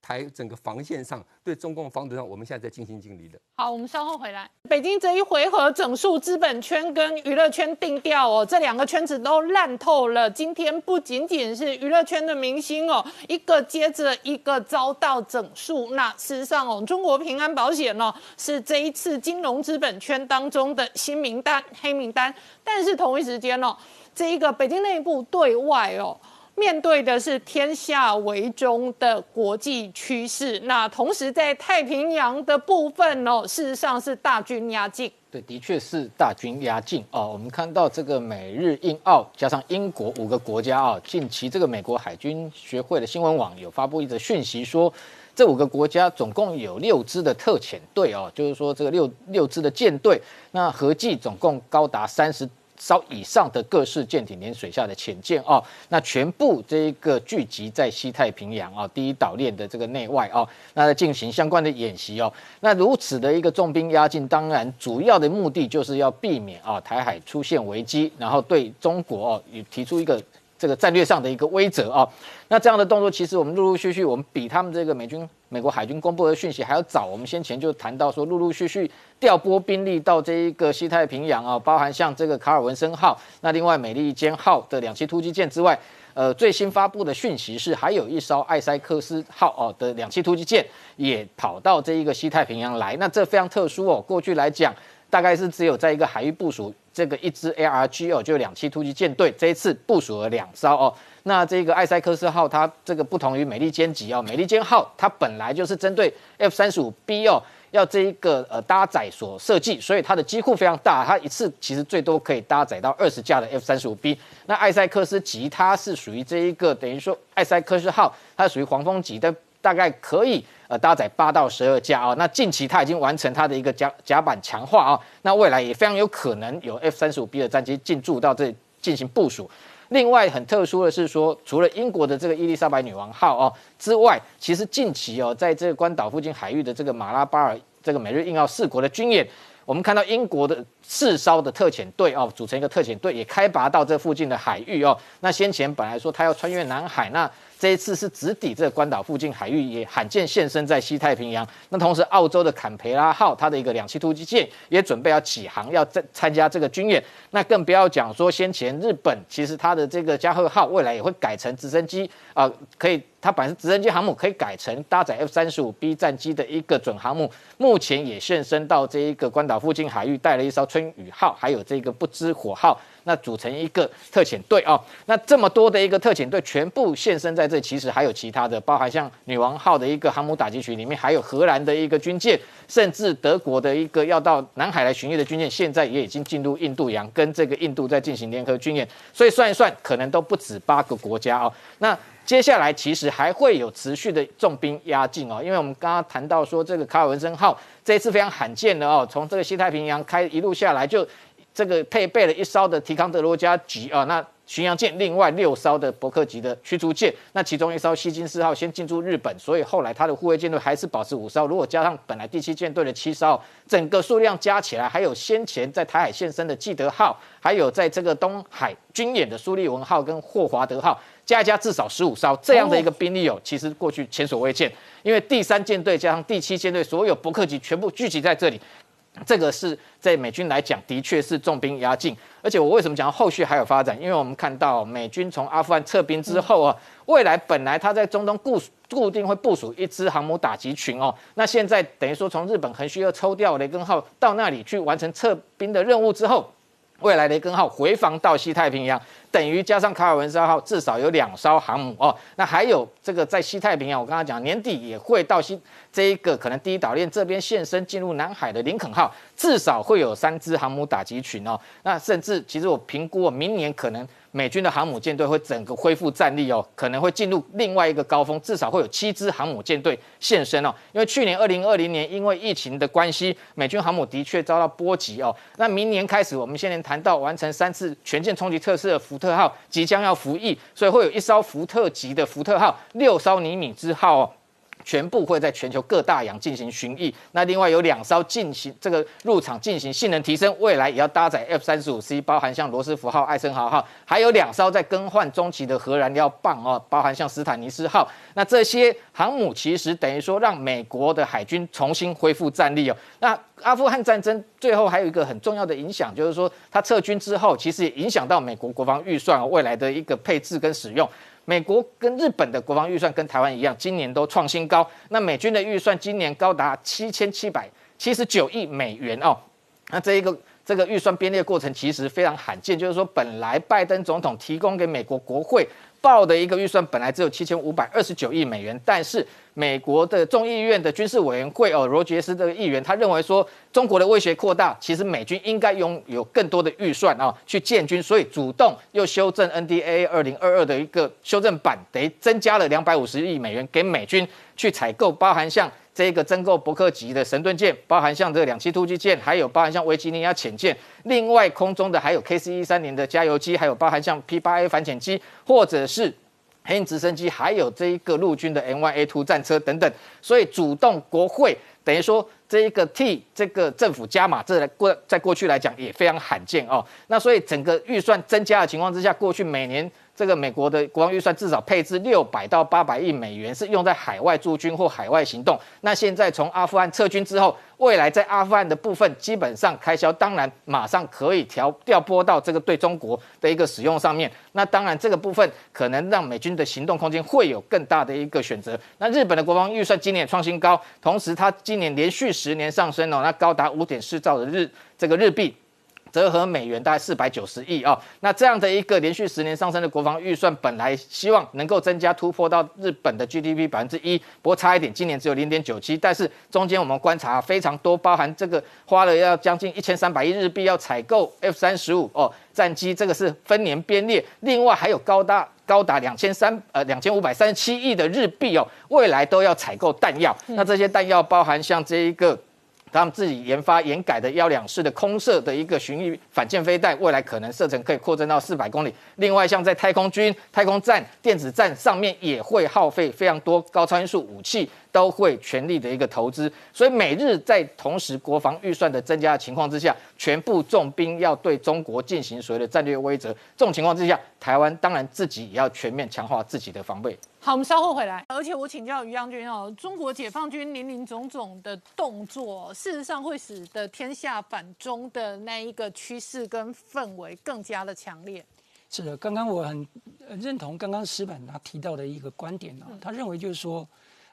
台整个防线上对中共防堵上，我们现在在尽心尽力的。好，我们稍后回来。北京这一回合整数资本圈跟娱乐圈定调哦，这两个圈子都烂透了。今天不仅仅是娱乐圈的明星哦，一个接着一个遭到整数。那事实上哦，中国平安保险哦是这一次金融资本圈当中的新名单、黑名单。但是同一时间哦，这一个北京内部对外哦。面对的是天下为中的国际趋势。那同时在太平洋的部分哦，事实上是大军压境。对，的确是大军压境哦。我们看到这个美日印澳加上英国五个国家啊，近期这个美国海军学会的新闻网有发布一则讯息说。这五个国家总共有六支的特遣队哦，就是说这个六六支的舰队，那合计总共高达三十艘以上的各式舰艇连水下的潜舰哦，那全部这一个聚集在西太平洋啊第一岛链的这个内外哦，那进行相关的演习哦，那如此的一个重兵压境，当然主要的目的就是要避免啊台海出现危机，然后对中国哦也提出一个。这个战略上的一个威慑啊，那这样的动作，其实我们陆陆续续，我们比他们这个美军、美国海军公布的讯息还要早。我们先前就谈到说，陆陆续续调拨兵力到这一个西太平洋啊，包含像这个卡尔文森号，那另外美利坚号的两栖突击舰之外，呃，最新发布的讯息是，还有一艘艾塞克斯号哦的两栖突击舰也跑到这一个西太平洋来。那这非常特殊哦，过去来讲，大概是只有在一个海域部署。这个一支 ARG 哦，就两栖突击舰队，这一次部署了两艘哦。那这个艾塞克斯号，它这个不同于美利坚级哦，美利坚号它本来就是针对 F 三十五 B 哦，要这一个呃搭载所设计，所以它的机库非常大，它一次其实最多可以搭载到二十架的 F 三十五 B。那艾塞克斯级它是属于这一个等于说艾塞克斯号，它属于黄蜂级的，大概可以。呃，搭载八到十二架啊，那近期它已经完成它的一个甲甲板强化啊，那未来也非常有可能有 F 三十五 B 的战机进驻到这进行部署。另外很特殊的是说，除了英国的这个伊丽莎白女王号哦之外，其实近期哦，在这个关岛附近海域的这个马拉巴尔这个美日印澳四国的军演，我们看到英国的四艘的特遣队哦，组成一个特遣队也开拔到这附近的海域哦。那先前本来说他要穿越南海那。这一次是直抵这个关岛附近海域，也罕见现身在西太平洋。那同时，澳洲的坎培拉号，它的一个两栖突击舰也准备要起航，要在参加这个军演。那更不要讲说，先前日本其实它的这个加贺号未来也会改成直升机啊，可以，它本来是直升机航母，可以改成搭载 F 三十五 B 战机的一个准航母。目前也现身到这一个关岛附近海域，带了一艘春雨号，还有这个不知火号。那组成一个特遣队啊，那这么多的一个特遣队全部现身在这，其实还有其他的，包含像女王号的一个航母打击群里面，还有荷兰的一个军舰，甚至德国的一个要到南海来巡阅的军舰，现在也已经进入印度洋，跟这个印度在进行联合军演，所以算一算，可能都不止八个国家哦。那接下来其实还会有持续的重兵压境哦，因为我们刚刚谈到说这个卡尔文森号这一次非常罕见的哦，从这个西太平洋开一路下来就。这个配备了一艘的提康德罗加级啊，那巡洋舰另外六艘的伯克级的驱逐舰，那其中一艘西金四号先进驻日本，所以后来它的护卫舰队还是保持五艘。如果加上本来第七舰队的七艘，整个数量加起来，还有先前在台海现身的基德号，还有在这个东海军演的苏利文号跟霍华德号，加一加至少十五艘这样的一个兵力哦，其实过去前所未见。因为第三舰队加上第七舰队所有伯克级全部聚集在这里。这个是在美军来讲，的确是重兵压境。而且我为什么讲后续还有发展？因为我们看到美军从阿富汗撤兵之后啊，未来本来他在中东固固定会部署一支航母打击群哦。那现在等于说从日本横须贺抽调雷根号到那里去完成撤兵的任务之后。未来雷根号回防到西太平洋，等于加上卡尔文森号，至少有两艘航母哦。那还有这个在西太平洋，我刚刚讲年底也会到西这一个可能第一岛链这边现身进入南海的林肯号，至少会有三支航母打击群哦。那甚至其实我评估，明年可能。美军的航母舰队会整个恢复战力哦，可能会进入另外一个高峰，至少会有七支航母舰队现身哦。因为去年二零二零年因为疫情的关系，美军航母的确遭到波及哦。那明年开始，我们现在谈到完成三次全舰冲击测试的福特特号即将要服役，所以会有一艘福特级的福特号，六艘尼米兹号哦。全部会在全球各大洋进行巡弋。那另外有两艘进行这个入场进行性能提升，未来也要搭载 F 三十五 C，包含像罗斯福号、艾森豪号，还有两艘在更换中期的核燃料棒哦，包含像斯坦尼斯号。那这些航母其实等于说让美国的海军重新恢复战力哦。那阿富汗战争最后还有一个很重要的影响，就是说它撤军之后，其实也影响到美国国防预算未来的一个配置跟使用。美国跟日本的国防预算跟台湾一样，今年都创新高。那美军的预算今年高达七千七百七十九亿美元哦。那这一个这个预算编列过程其实非常罕见，就是说本来拜登总统提供给美国国会报的一个预算本来只有七千五百二十九亿美元，但是美国的众议院的军事委员会哦，罗杰斯这个议员他认为说中国的威胁扩大，其实美军应该拥有更多的预算啊去建军，所以主动又修正 NDA 二零二二的一个修正版，等于增加了两百五十亿美元给美军去采购，包含像。这个增购伯克级的神盾舰，包含像这个两栖突击舰，还有包含像维吉尼亚潜舰，另外空中的还有 KC 一三零的加油机，还有包含像 P 八 A 反潜机，或者是黑鹰直升机，还有这一个陆军的 MYA2 战车等等，所以主动国会等于说这一个替这个政府加码，这来过在过去来讲也非常罕见哦。那所以整个预算增加的情况之下，过去每年。这个美国的国防预算至少配置六百到八百亿美元，是用在海外驻军或海外行动。那现在从阿富汗撤军之后，未来在阿富汗的部分，基本上开销当然马上可以调调拨到这个对中国的一个使用上面。那当然这个部分可能让美军的行动空间会有更大的一个选择。那日本的国防预算今年创新高，同时它今年连续十年上升哦，那高达五点四兆的日这个日币。折合美元大概四百九十亿啊，那这样的一个连续十年上升的国防预算，本来希望能够增加突破到日本的 GDP 百分之一，不过差一点，今年只有零点九七。但是中间我们观察非常多，包含这个花了要将近一千三百亿日币要采购 F 三十五哦战机，这个是分年编列。另外还有高达高达两千三呃两千五百三十七亿的日币哦，未来都要采购弹药。那这些弹药包含像这一个。他们自己研发研改的幺两式的空射的一个巡弋反舰飞弹，未来可能射程可以扩增到四百公里。另外，像在太空军、太空站、电子站上面，也会耗费非常多高超音速武器。都会全力的一个投资，所以美日在同时国防预算的增加的情况之下，全部重兵要对中国进行所谓的战略威慑。这种情况之下，台湾当然自己也要全面强化自己的防备。好，我们稍后回来。而且我请教于将军哦，中国解放军林林总总的动作，事实上会使得天下反中的那一个趋势跟氛围更加的强烈。是的，刚刚我很认同刚刚石板他提到的一个观点啊，他认为就是说。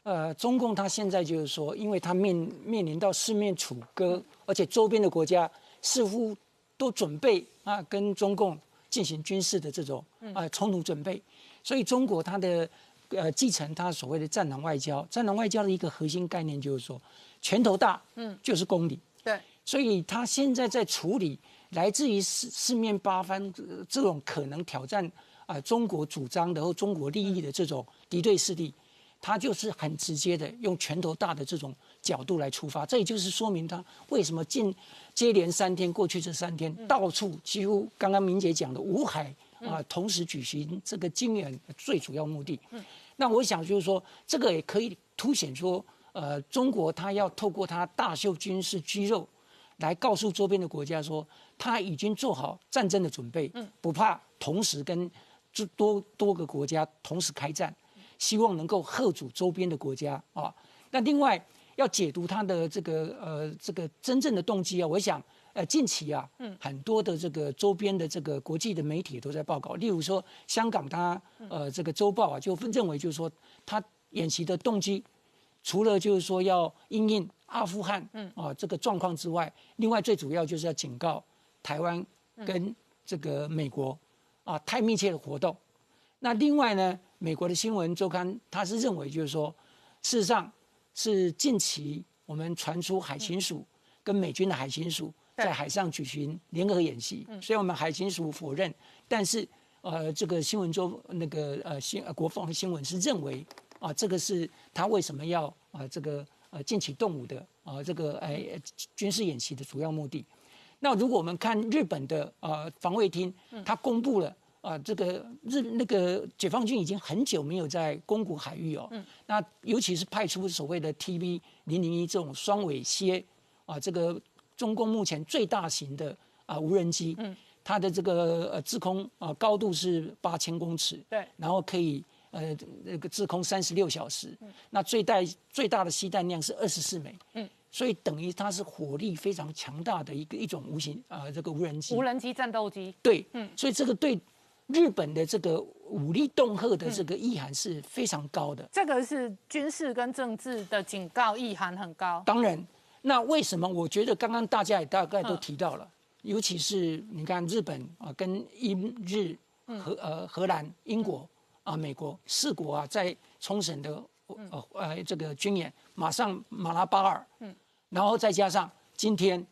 呃，中共他现在就是说，因为他面面临到四面楚歌，而且周边的国家似乎都准备啊跟中共进行军事的这种啊冲突准备，所以中国它的呃继承它所谓的战狼外交，战狼外交的一个核心概念就是说拳头大，嗯，就是公理，对，所以他现在在处理来自于四四面八方这种可能挑战啊中国主张的或中国利益的这种敌对势力。他就是很直接的用拳头大的这种角度来出发，这也就是说明他为什么近接连三天过去这三天到处几乎刚刚明姐讲的五海啊同时举行这个军演最主要目的。那我想就是说，这个也可以凸显说，呃，中国他要透过他大秀军事肌肉，来告诉周边的国家说，他已经做好战争的准备，不怕同时跟多多个国家同时开战。希望能够贺阻周边的国家啊，那另外要解读他的这个呃这个真正的动机啊，我想呃近期啊，嗯，很多的这个周边的这个国际的媒体都在报告，例如说香港他呃这个周报啊就认为就是说他演习的动机，除了就是说要应应阿富汗嗯。啊这个状况之外，另外最主要就是要警告台湾跟这个美国啊太密切的活动，那另外呢？美国的新闻周刊，他是认为就是说，事实上是近期我们传出海巡署跟美军的海巡署在海上举行联合演习，虽然我们海巡署否认，但是呃，这个新闻周那个呃新国防新闻是认为啊，这个是他为什么要啊这个呃近期动武的啊这个哎军事演习的主要目的。那如果我们看日本的呃防卫厅，他公布了。啊，这个日那个解放军已经很久没有在宫古海域哦，嗯。那尤其是派出所谓的 TV 零零一这种双尾蝎啊，这个中共目前最大型的啊无人机，嗯，它的这个呃制空啊高度是八千公尺，对，然后可以呃那个制空三十六小时，嗯。那最大最大的吸弹量是二十四枚，嗯，所以等于它是火力非常强大的一个一种无形啊这个无人机，无人机战斗机，对，嗯，所以这个对。日本的这个武力恫吓的这个意涵是非常高的，这个是军事跟政治的警告意涵很高。当然，那为什么？我觉得刚刚大家也大概都提到了，尤其是你看日本啊，跟英日荷呃荷兰、英国啊、美国四国啊，在冲绳的呃呃这个军演，马上马拉巴尔，嗯，然后再加上今天，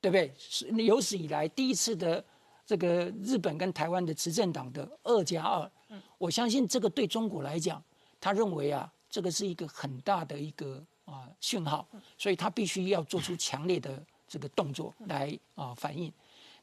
对不对？是有史以来第一次的这个日本跟台湾的执政党的二加二，嗯，我相信这个对中国来讲，他认为啊，这个是一个很大的一个啊讯号，所以他必须要做出强烈的这个动作来啊反应。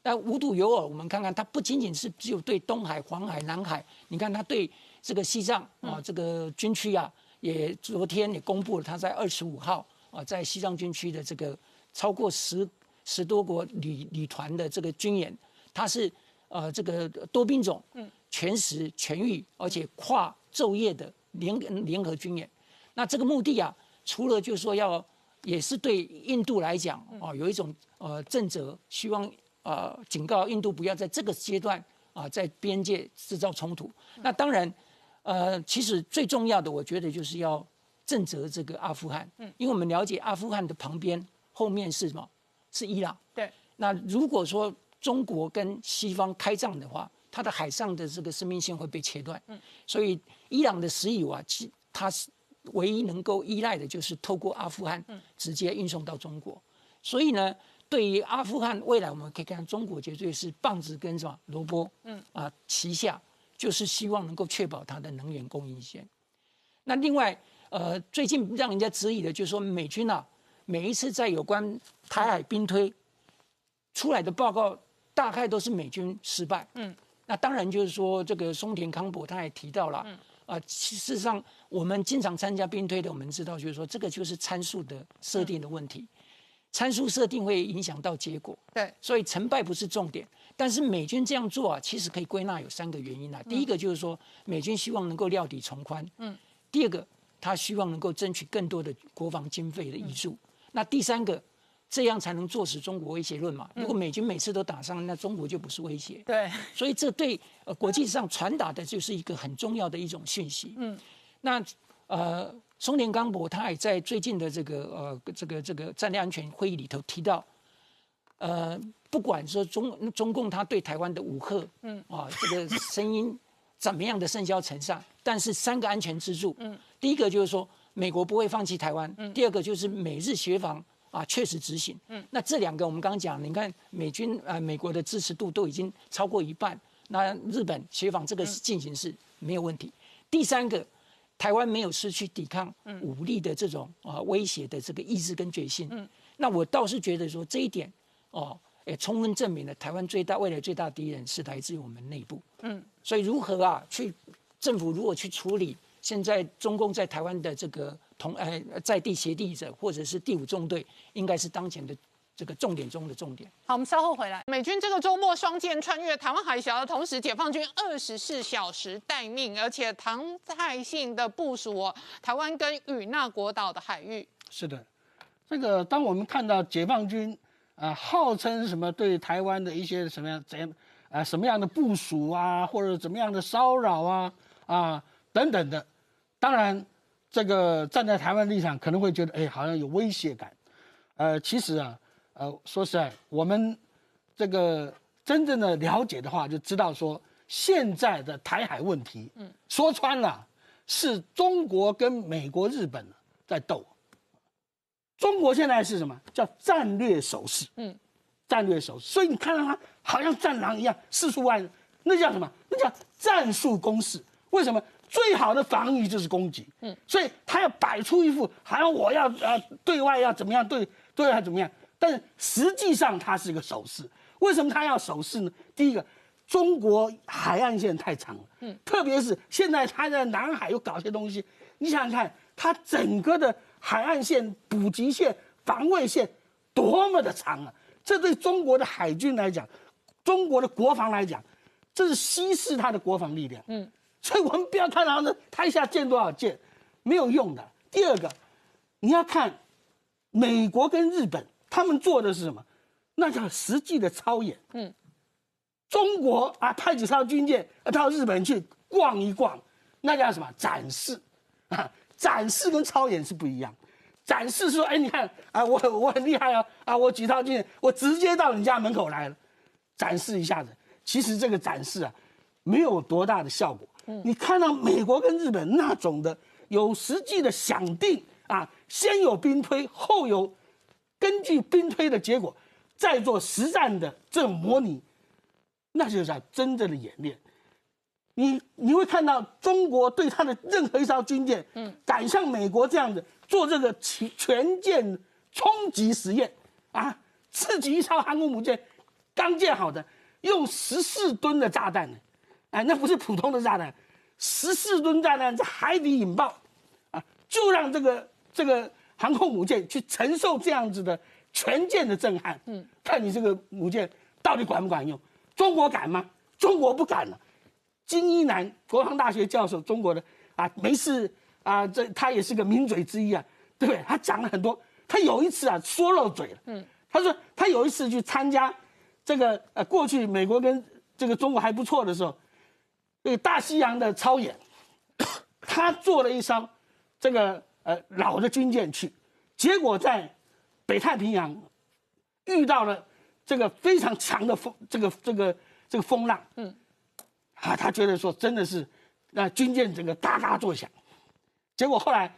那无独有偶，我们看看，它不仅仅是只有对东海、黄海、南海，你看它对这个西藏啊，这个军区啊，也昨天也公布了，它在二十五号啊，在西藏军区的这个超过十十多国旅旅团的这个军演，它是呃这个多兵种，嗯，全时全域，而且跨昼夜的联联合军演。那这个目的啊，除了就是说要，也是对印度来讲啊，有一种呃正则，希望。呃，警告印度不要在这个阶段啊，在边界制造冲突。那当然，呃，其实最重要的，我觉得就是要震责这个阿富汗。嗯，因为我们了解阿富汗的旁边后面是什么？是伊朗。对。那如果说中国跟西方开战的话，它的海上的这个生命线会被切断。嗯。所以伊朗的石油啊，其它是唯一能够依赖的就是透过阿富汗直接运送到中国。所以呢。对于阿富汗未来，我们可以看中国绝对是棒子跟什么萝卜，嗯啊旗下就是希望能够确保它的能源供应线。那另外，呃，最近让人家质疑的就是说，美军啊，每一次在有关台海兵推出来的报告，大概都是美军失败。嗯，那当然就是说，这个松田康博他也提到了，嗯啊，事实上我们经常参加兵推的，我们知道就是说，这个就是参数的设定的问题。参数设定会影响到结果，对，所以成败不是重点。但是美军这样做啊，其实可以归纳有三个原因啊。第一个就是说，美军希望能够料敌从宽，嗯。第二个，他希望能够争取更多的国防经费的益助。那第三个，这样才能坐实中国威胁论嘛。如果美军每次都打上，那中国就不是威胁。对。所以这对呃国际上传达的就是一个很重要的一种讯息。嗯。那呃。松田刚博他也在最近的这个呃这个这个战略安全会议里头提到，呃，不管说中中共他对台湾的武吓，嗯啊这个声音怎么样的甚嚣尘上，但是三个安全支柱，嗯，第一个就是说美国不会放弃台湾，嗯，第二个就是美日协防啊确实执行，嗯，那这两个我们刚刚讲，你看美军啊美国的支持度都已经超过一半，那日本协防这个进行是没有问题，第三个。台湾没有失去抵抗武力的这种啊威胁的这个意志跟决心。嗯，那我倒是觉得说这一点哦，也充分证明了台湾最大未来最大敌人是来自于我们内部。嗯，所以如何啊去政府如果去处理现在中共在台湾的这个同呃在地协地者或者是第五纵队，应该是当前的。这个重点中的重点。好，我们稍后回来。美军这个周末双舰穿越台湾海峡的同时，解放军二十四小时待命，而且常态性的部署哦台湾跟与那国岛的海域。是的，这个当我们看到解放军啊，号称什么对台湾的一些什么样怎样啊什么样的部署啊，或者怎么样的骚扰啊啊等等的，当然这个站在台湾立场可能会觉得哎，好像有威胁感。呃，其实啊。呃，说实在，我们这个真正的了解的话，就知道说现在的台海问题，嗯，说穿了是中国跟美国、日本在斗。中国现在是什么叫战略守势？嗯，战略守势。所以你看到他好像战狼一样四处外，那叫什么？那叫战术攻势。为什么？最好的防御就是攻击。嗯，所以他要摆出一副好像我要呃对外要怎么样对对外怎么样。但实际上它是一个守势，为什么他要守势呢？第一个，中国海岸线太长了，嗯，特别是现在他在南海又搞些东西，你想想看，他整个的海岸线、补给线、防卫线多么的长啊！这对中国的海军来讲，中国的国防来讲，这是稀释他的国防力量，嗯，所以我们不要看他呢，他一下建多少舰，没有用的。第二个，你要看美国跟日本。他们做的是什么？那叫实际的操演。嗯，中国啊，派几艘军舰到日本去逛一逛，那叫什么展示？啊，展示跟操演是不一样。展示说，哎，你看啊，我我很厉害啊，啊，我几套军舰，我直接到你家门口来了。展示一下子。其实这个展示啊，没有多大的效果。你看到美国跟日本那种的有实际的想定啊，先有兵推，后有根据兵推的结果再做实战的这种模拟，那就叫真正的演练。你你会看到中国对他的任何一艘军舰，嗯，敢像美国这样子做这个全全舰冲击实验啊，自己一艘航空母舰刚建好的，用十四吨的炸弹呢，哎，那不是普通的炸弹，十四吨炸弹在海底引爆，啊，就让这个这个航空母舰去承受这样子的全舰的震撼，嗯，看你这个母舰到底管不管用？中国敢吗？中国不敢了。金一南，国防大学教授，中国的啊，没事啊，这他也是个名嘴之一啊，对不对？他讲了很多，他有一次啊说漏嘴了，嗯，他说他有一次去参加这个呃，过去美国跟这个中国还不错的时候，这个大西洋的操演，他坐了一艘这个呃老的军舰去，结果在北太平洋遇到了这个非常强的风，这个这个这个风浪，嗯。啊，他觉得说真的是，那军舰整个哒哒作响，结果后来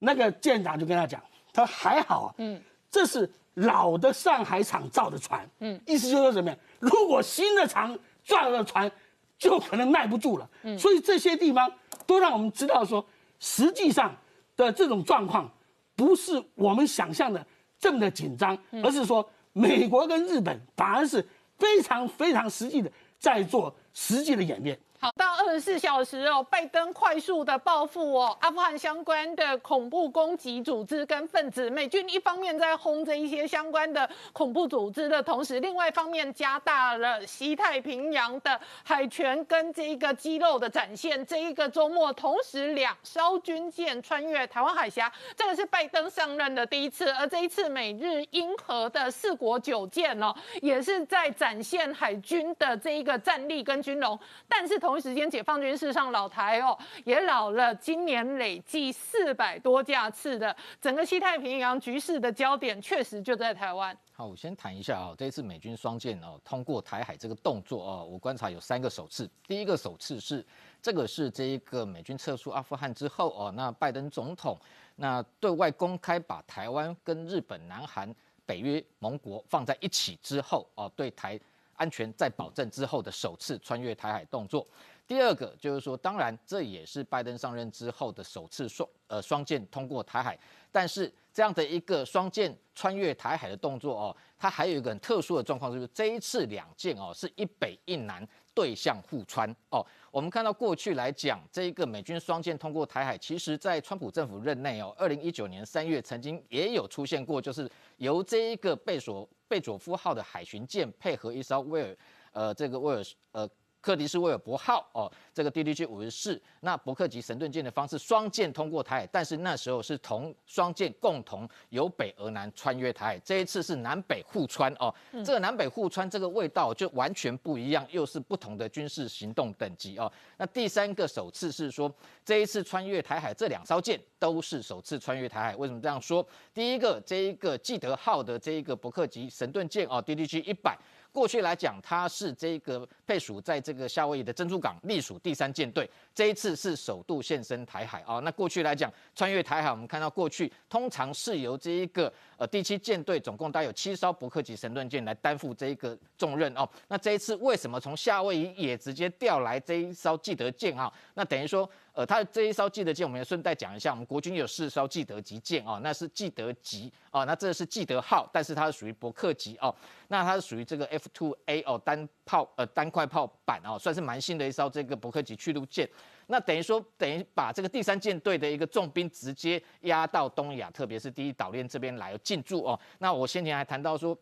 那个舰长就跟他讲，他说还好啊，嗯，这是老的上海厂造的船，嗯，意思就是什么呀？如果新的厂造的船，就可能耐不住了，嗯，所以这些地方都让我们知道说，实际上的这种状况不是我们想象的这么的紧张，而是说美国跟日本反而是非常非常实际的在做。实际的演练。好，到二十四小时哦，拜登快速的报复哦，阿富汗相关的恐怖攻击组织跟分子，美军一方面在轰这一些相关的恐怖组织的同时，另外一方面加大了西太平洋的海权跟这一个肌肉的展现。这一个周末，同时两艘军舰穿越台湾海峡，这个是拜登上任的第一次，而这一次美日英荷的四国九舰哦，也是在展现海军的这一个战力跟军容，但是同。同一时间，解放军事上老台哦，也老了。今年累计四百多架次的整个西太平洋局势的焦点，确实就在台湾。好，我先谈一下啊，这一次美军双舰哦通过台海这个动作哦，我观察有三个首次。第一个首次是这个是这一个美军撤出阿富汗之后哦，那拜登总统那对外公开把台湾跟日本、南韩、北约盟国放在一起之后哦，对台。安全在保证之后的首次穿越台海动作。第二个就是说，当然这也是拜登上任之后的首次双呃双舰通过台海。但是这样的一个双舰穿越台海的动作哦，它还有一个很特殊的状况，就是这一次两舰哦是一北一南对向互穿哦。我们看到过去来讲，这一个美军双舰通过台海，其实在川普政府任内哦，二零一九年三月曾经也有出现过，就是由这一个贝索贝佐夫号的海巡舰配合一艘威尔呃这个威尔呃。克迪斯威尔伯号哦，这个 DDG 五十四，那伯克级神盾舰的方式双舰通过台海，但是那时候是同双舰共同由北而南穿越台海，这一次是南北互穿哦，这个南北互穿这个味道就完全不一样，又是不同的军事行动等级哦。那第三个首次是说，这一次穿越台海这两艘舰都是首次穿越台海，为什么这样说？第一个这一个记得号的这一个伯克级神盾舰哦，DDG 一百。过去来讲，它是这个配属在这个夏威夷的珍珠港隶属第三舰队。这一次是首度现身台海啊。那过去来讲，穿越台海，我们看到过去通常是由这一个呃第七舰队，总共带有七艘伯克级神盾舰来担负这一个重任哦。那这一次为什么从夏威夷也直接调来这一艘记得舰啊？那等于说。呃，它这一艘记得舰，我们也顺带讲一下，我们国军有四艘记得级舰啊，那是记得级啊，那这是记得号，但是它是属于伯克级哦，那它是属于这个 F2A 哦，单炮呃单块炮板哦，算是蛮新的一艘这个伯克级驱逐舰，那等于说等于把这个第三舰队的一个重兵直接压到东亚，特别是第一岛链这边来进驻哦，那我先前还谈到说。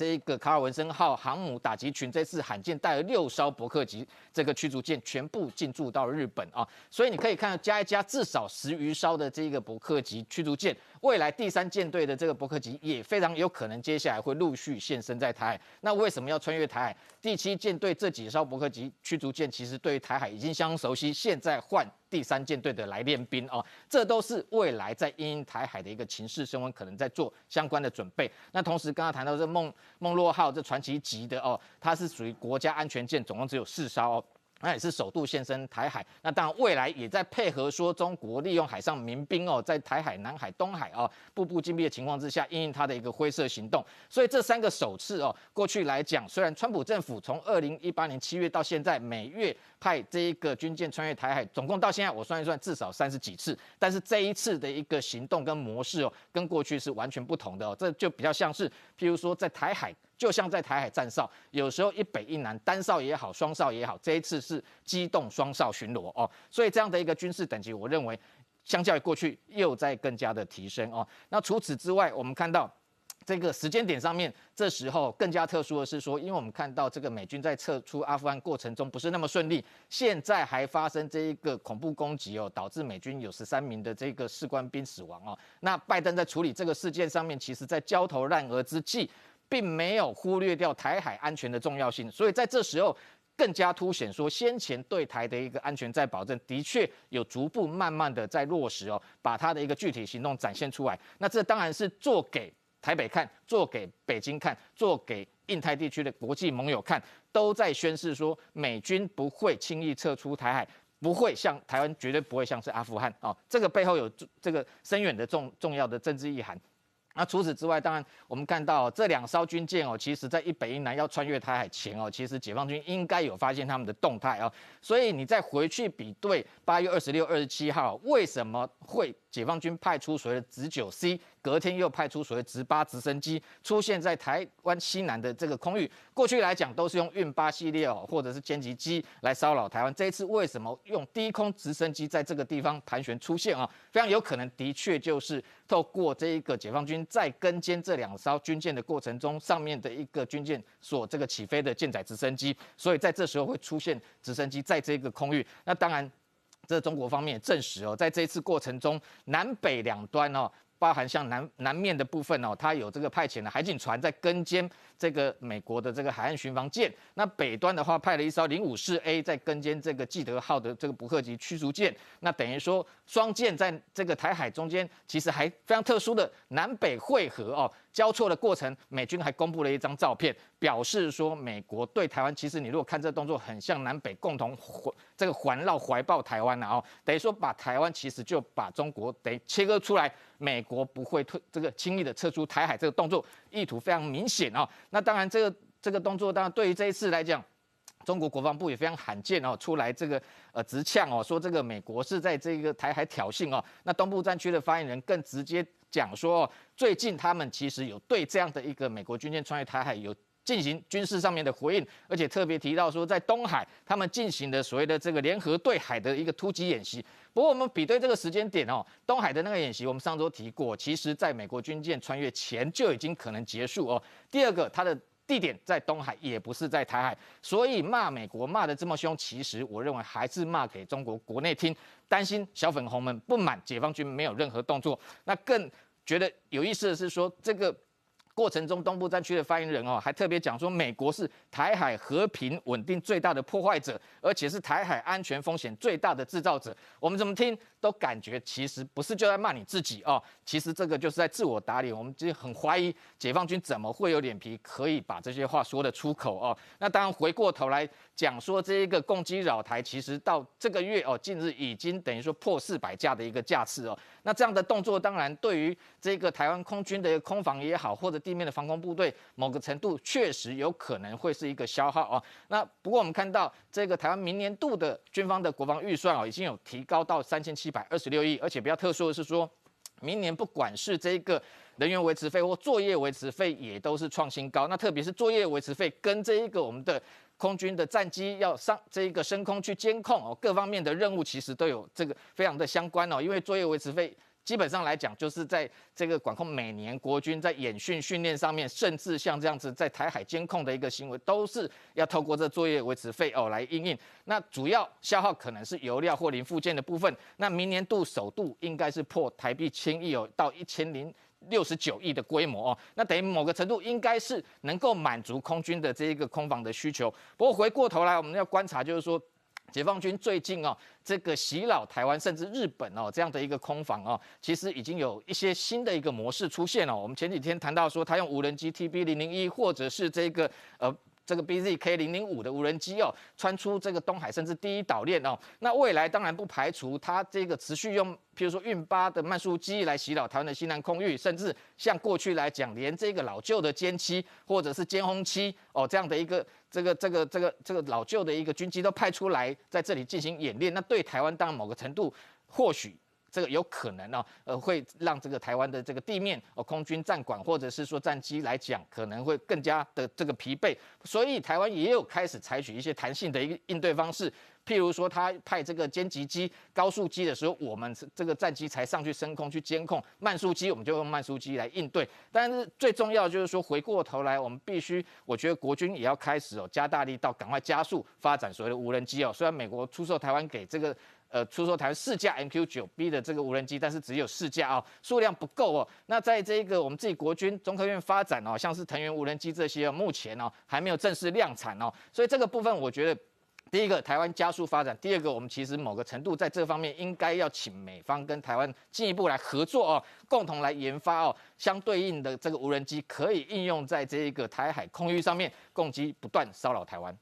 这一个卡尔文森号航母打击群这次罕见带了六艘伯克级这个驱逐舰全部进驻到日本啊，所以你可以看到加一加至少十余艘的这个伯克级驱逐舰，未来第三舰队的这个伯克级也非常有可能接下来会陆续现身在台海。那为什么要穿越台海？第七舰队这几艘伯克级驱逐舰其实对于台海已经相当熟悉，现在换。第三舰队的来练兵哦，这都是未来在因台海的一个情势升温，可能在做相关的准备。那同时刚刚谈到这梦梦洛号这传奇级的哦，它是属于国家安全舰，总共只有四艘哦。那也是首度现身台海，那当然未来也在配合说中国利用海上民兵哦，在台海、南海、东海哦，步步紧逼的情况之下，应应它的一个灰色行动。所以这三个首次哦，过去来讲，虽然川普政府从二零一八年七月到现在，每月派这一个军舰穿越台海，总共到现在我算一算，至少三十几次。但是这一次的一个行动跟模式哦，跟过去是完全不同的哦，这就比较像是，譬如说在台海。就像在台海站哨，有时候一北一南，单哨也好，双哨也好，这一次是机动双哨巡逻哦，所以这样的一个军事等级，我认为相较于过去又在更加的提升哦。那除此之外，我们看到这个时间点上面，这时候更加特殊的是说，因为我们看到这个美军在撤出阿富汗过程中不是那么顺利，现在还发生这一个恐怖攻击哦，导致美军有十三名的这个士官兵死亡哦。那拜登在处理这个事件上面，其实在焦头烂额之际。并没有忽略掉台海安全的重要性，所以在这时候更加凸显说，先前对台的一个安全再保证，的确有逐步慢慢的在落实哦，把它的一个具体行动展现出来。那这当然是做给台北看，做给北京看，做给印太地区的国际盟友看，都在宣示说，美军不会轻易撤出台海，不会像台湾，绝对不会像是阿富汗哦。这个背后有这个深远的重重要的政治意涵。那除此之外，当然我们看到这两艘军舰哦，其实在一北一南要穿越台海前哦，其实解放军应该有发现他们的动态哦，所以你再回去比对八月二十六、二十七号，为什么会解放军派出所谓的直九 C？隔天又派出所谓直八直升机出现在台湾西南的这个空域。过去来讲都是用运八系列哦，或者是歼击机来骚扰台湾。这一次为什么用低空直升机在这个地方盘旋出现啊？非常有可能的确就是透过这一个解放军在跟歼这两艘军舰的过程中，上面的一个军舰所这个起飞的舰载直升机，所以在这时候会出现直升机在这个空域。那当然，这中国方面也证实哦，在这一次过程中，南北两端哦。包含像南南面的部分哦，它有这个派遣的海警船在跟监这个美国的这个海岸巡防舰。那北端的话，派了一艘零五四 A 在跟监这个记德号的这个捕克级驱逐舰。那等于说双舰在这个台海中间，其实还非常特殊的南北汇合哦。交错的过程，美军还公布了一张照片，表示说美国对台湾，其实你如果看这动作，很像南北共同环这个环绕怀抱台湾了哦，等于说把台湾其实就把中国等于切割出来，美国不会退这个轻易的撤出台海这个动作，意图非常明显哦。那当然这个这个动作，当然对于这一次来讲，中国国防部也非常罕见哦，出来这个呃直呛哦，说这个美国是在这个台海挑衅哦。那东部战区的发言人更直接。讲说，最近他们其实有对这样的一个美国军舰穿越台海有进行军事上面的回应，而且特别提到说，在东海他们进行的所谓的这个联合对海的一个突击演习。不过我们比对这个时间点哦，东海的那个演习，我们上周提过，其实在美国军舰穿越前就已经可能结束哦。第二个，它的地点在东海，也不是在台海，所以骂美国骂得这么凶，其实我认为还是骂给中国国内听，担心小粉红们不满解放军没有任何动作，那更觉得有意思的是说这个。过程中，东部战区的发言人哦，还特别讲说，美国是台海和平稳定最大的破坏者，而且是台海安全风险最大的制造者。我们怎么听都感觉其实不是就在骂你自己哦，其实这个就是在自我打脸。我们就很怀疑解放军怎么会有脸皮可以把这些话说得出口哦。那当然回过头来讲说，这一个攻击扰台，其实到这个月哦，近日已经等于说破四百架的一个架次哦。那这样的动作，当然对于这个台湾空军的空防也好，或者地面的防空部队，某个程度确实有可能会是一个消耗啊。那不过我们看到这个台湾明年度的军方的国防预算哦，已经有提高到三千七百二十六亿，而且比较特殊的是说，明年不管是这个人员维持费或作业维持费，也都是创新高。那特别是作业维持费跟这一个我们的。空军的战机要上这一个升空去监控哦，各方面的任务其实都有这个非常的相关哦。因为作业维持费基本上来讲，就是在这个管控每年国军在演训训练上面，甚至像这样子在台海监控的一个行为，都是要透过这作业维持费哦来应应。那主要消耗可能是油料或零附件的部分。那明年度首度应该是破台币千亿哦，到一千零。六十九亿的规模哦，那等于某个程度应该是能够满足空军的这一个空防的需求。不过回过头来，我们要观察，就是说解放军最近哦，这个袭扰台湾，甚至日本哦，这样的一个空防哦，其实已经有一些新的一个模式出现了。我们前几天谈到说，他用无人机 TB 零零一，或者是这个呃。这个 BZK 零零五的无人机哦，穿出这个东海，甚至第一岛链哦。那未来当然不排除它这个持续用，譬如说运八的慢速机来袭扰台湾的西南空域，甚至像过去来讲，连这个老旧的歼七或者是歼轰七哦这样的一个这个这个这个这个老旧的一个军机都派出来在这里进行演练。那对台湾当然某个程度或许。这个有可能呢，呃，会让这个台湾的这个地面哦空军战管或者是说战机来讲，可能会更加的这个疲惫，所以台湾也有开始采取一些弹性的一个应对方式，譬如说他派这个歼击机、高速机的时候，我们这个战机才上去升空去监控；慢速机我们就用慢速机来应对。但是最重要就是说，回过头来，我们必须，我觉得国军也要开始哦加大力道，赶快加速发展所谓的无人机哦。虽然美国出售台湾给这个。呃，出售台湾四架 MQ 九 B 的这个无人机，但是只有四架哦，数量不够哦。那在这个我们自己国军中科院发展哦，像是藤原无人机这些，目前哦还没有正式量产哦。所以这个部分，我觉得第一个台湾加速发展，第二个我们其实某个程度在这方面应该要请美方跟台湾进一步来合作哦，共同来研发哦相对应的这个无人机，可以应用在这一个台海空域上面，攻击不断骚扰台湾。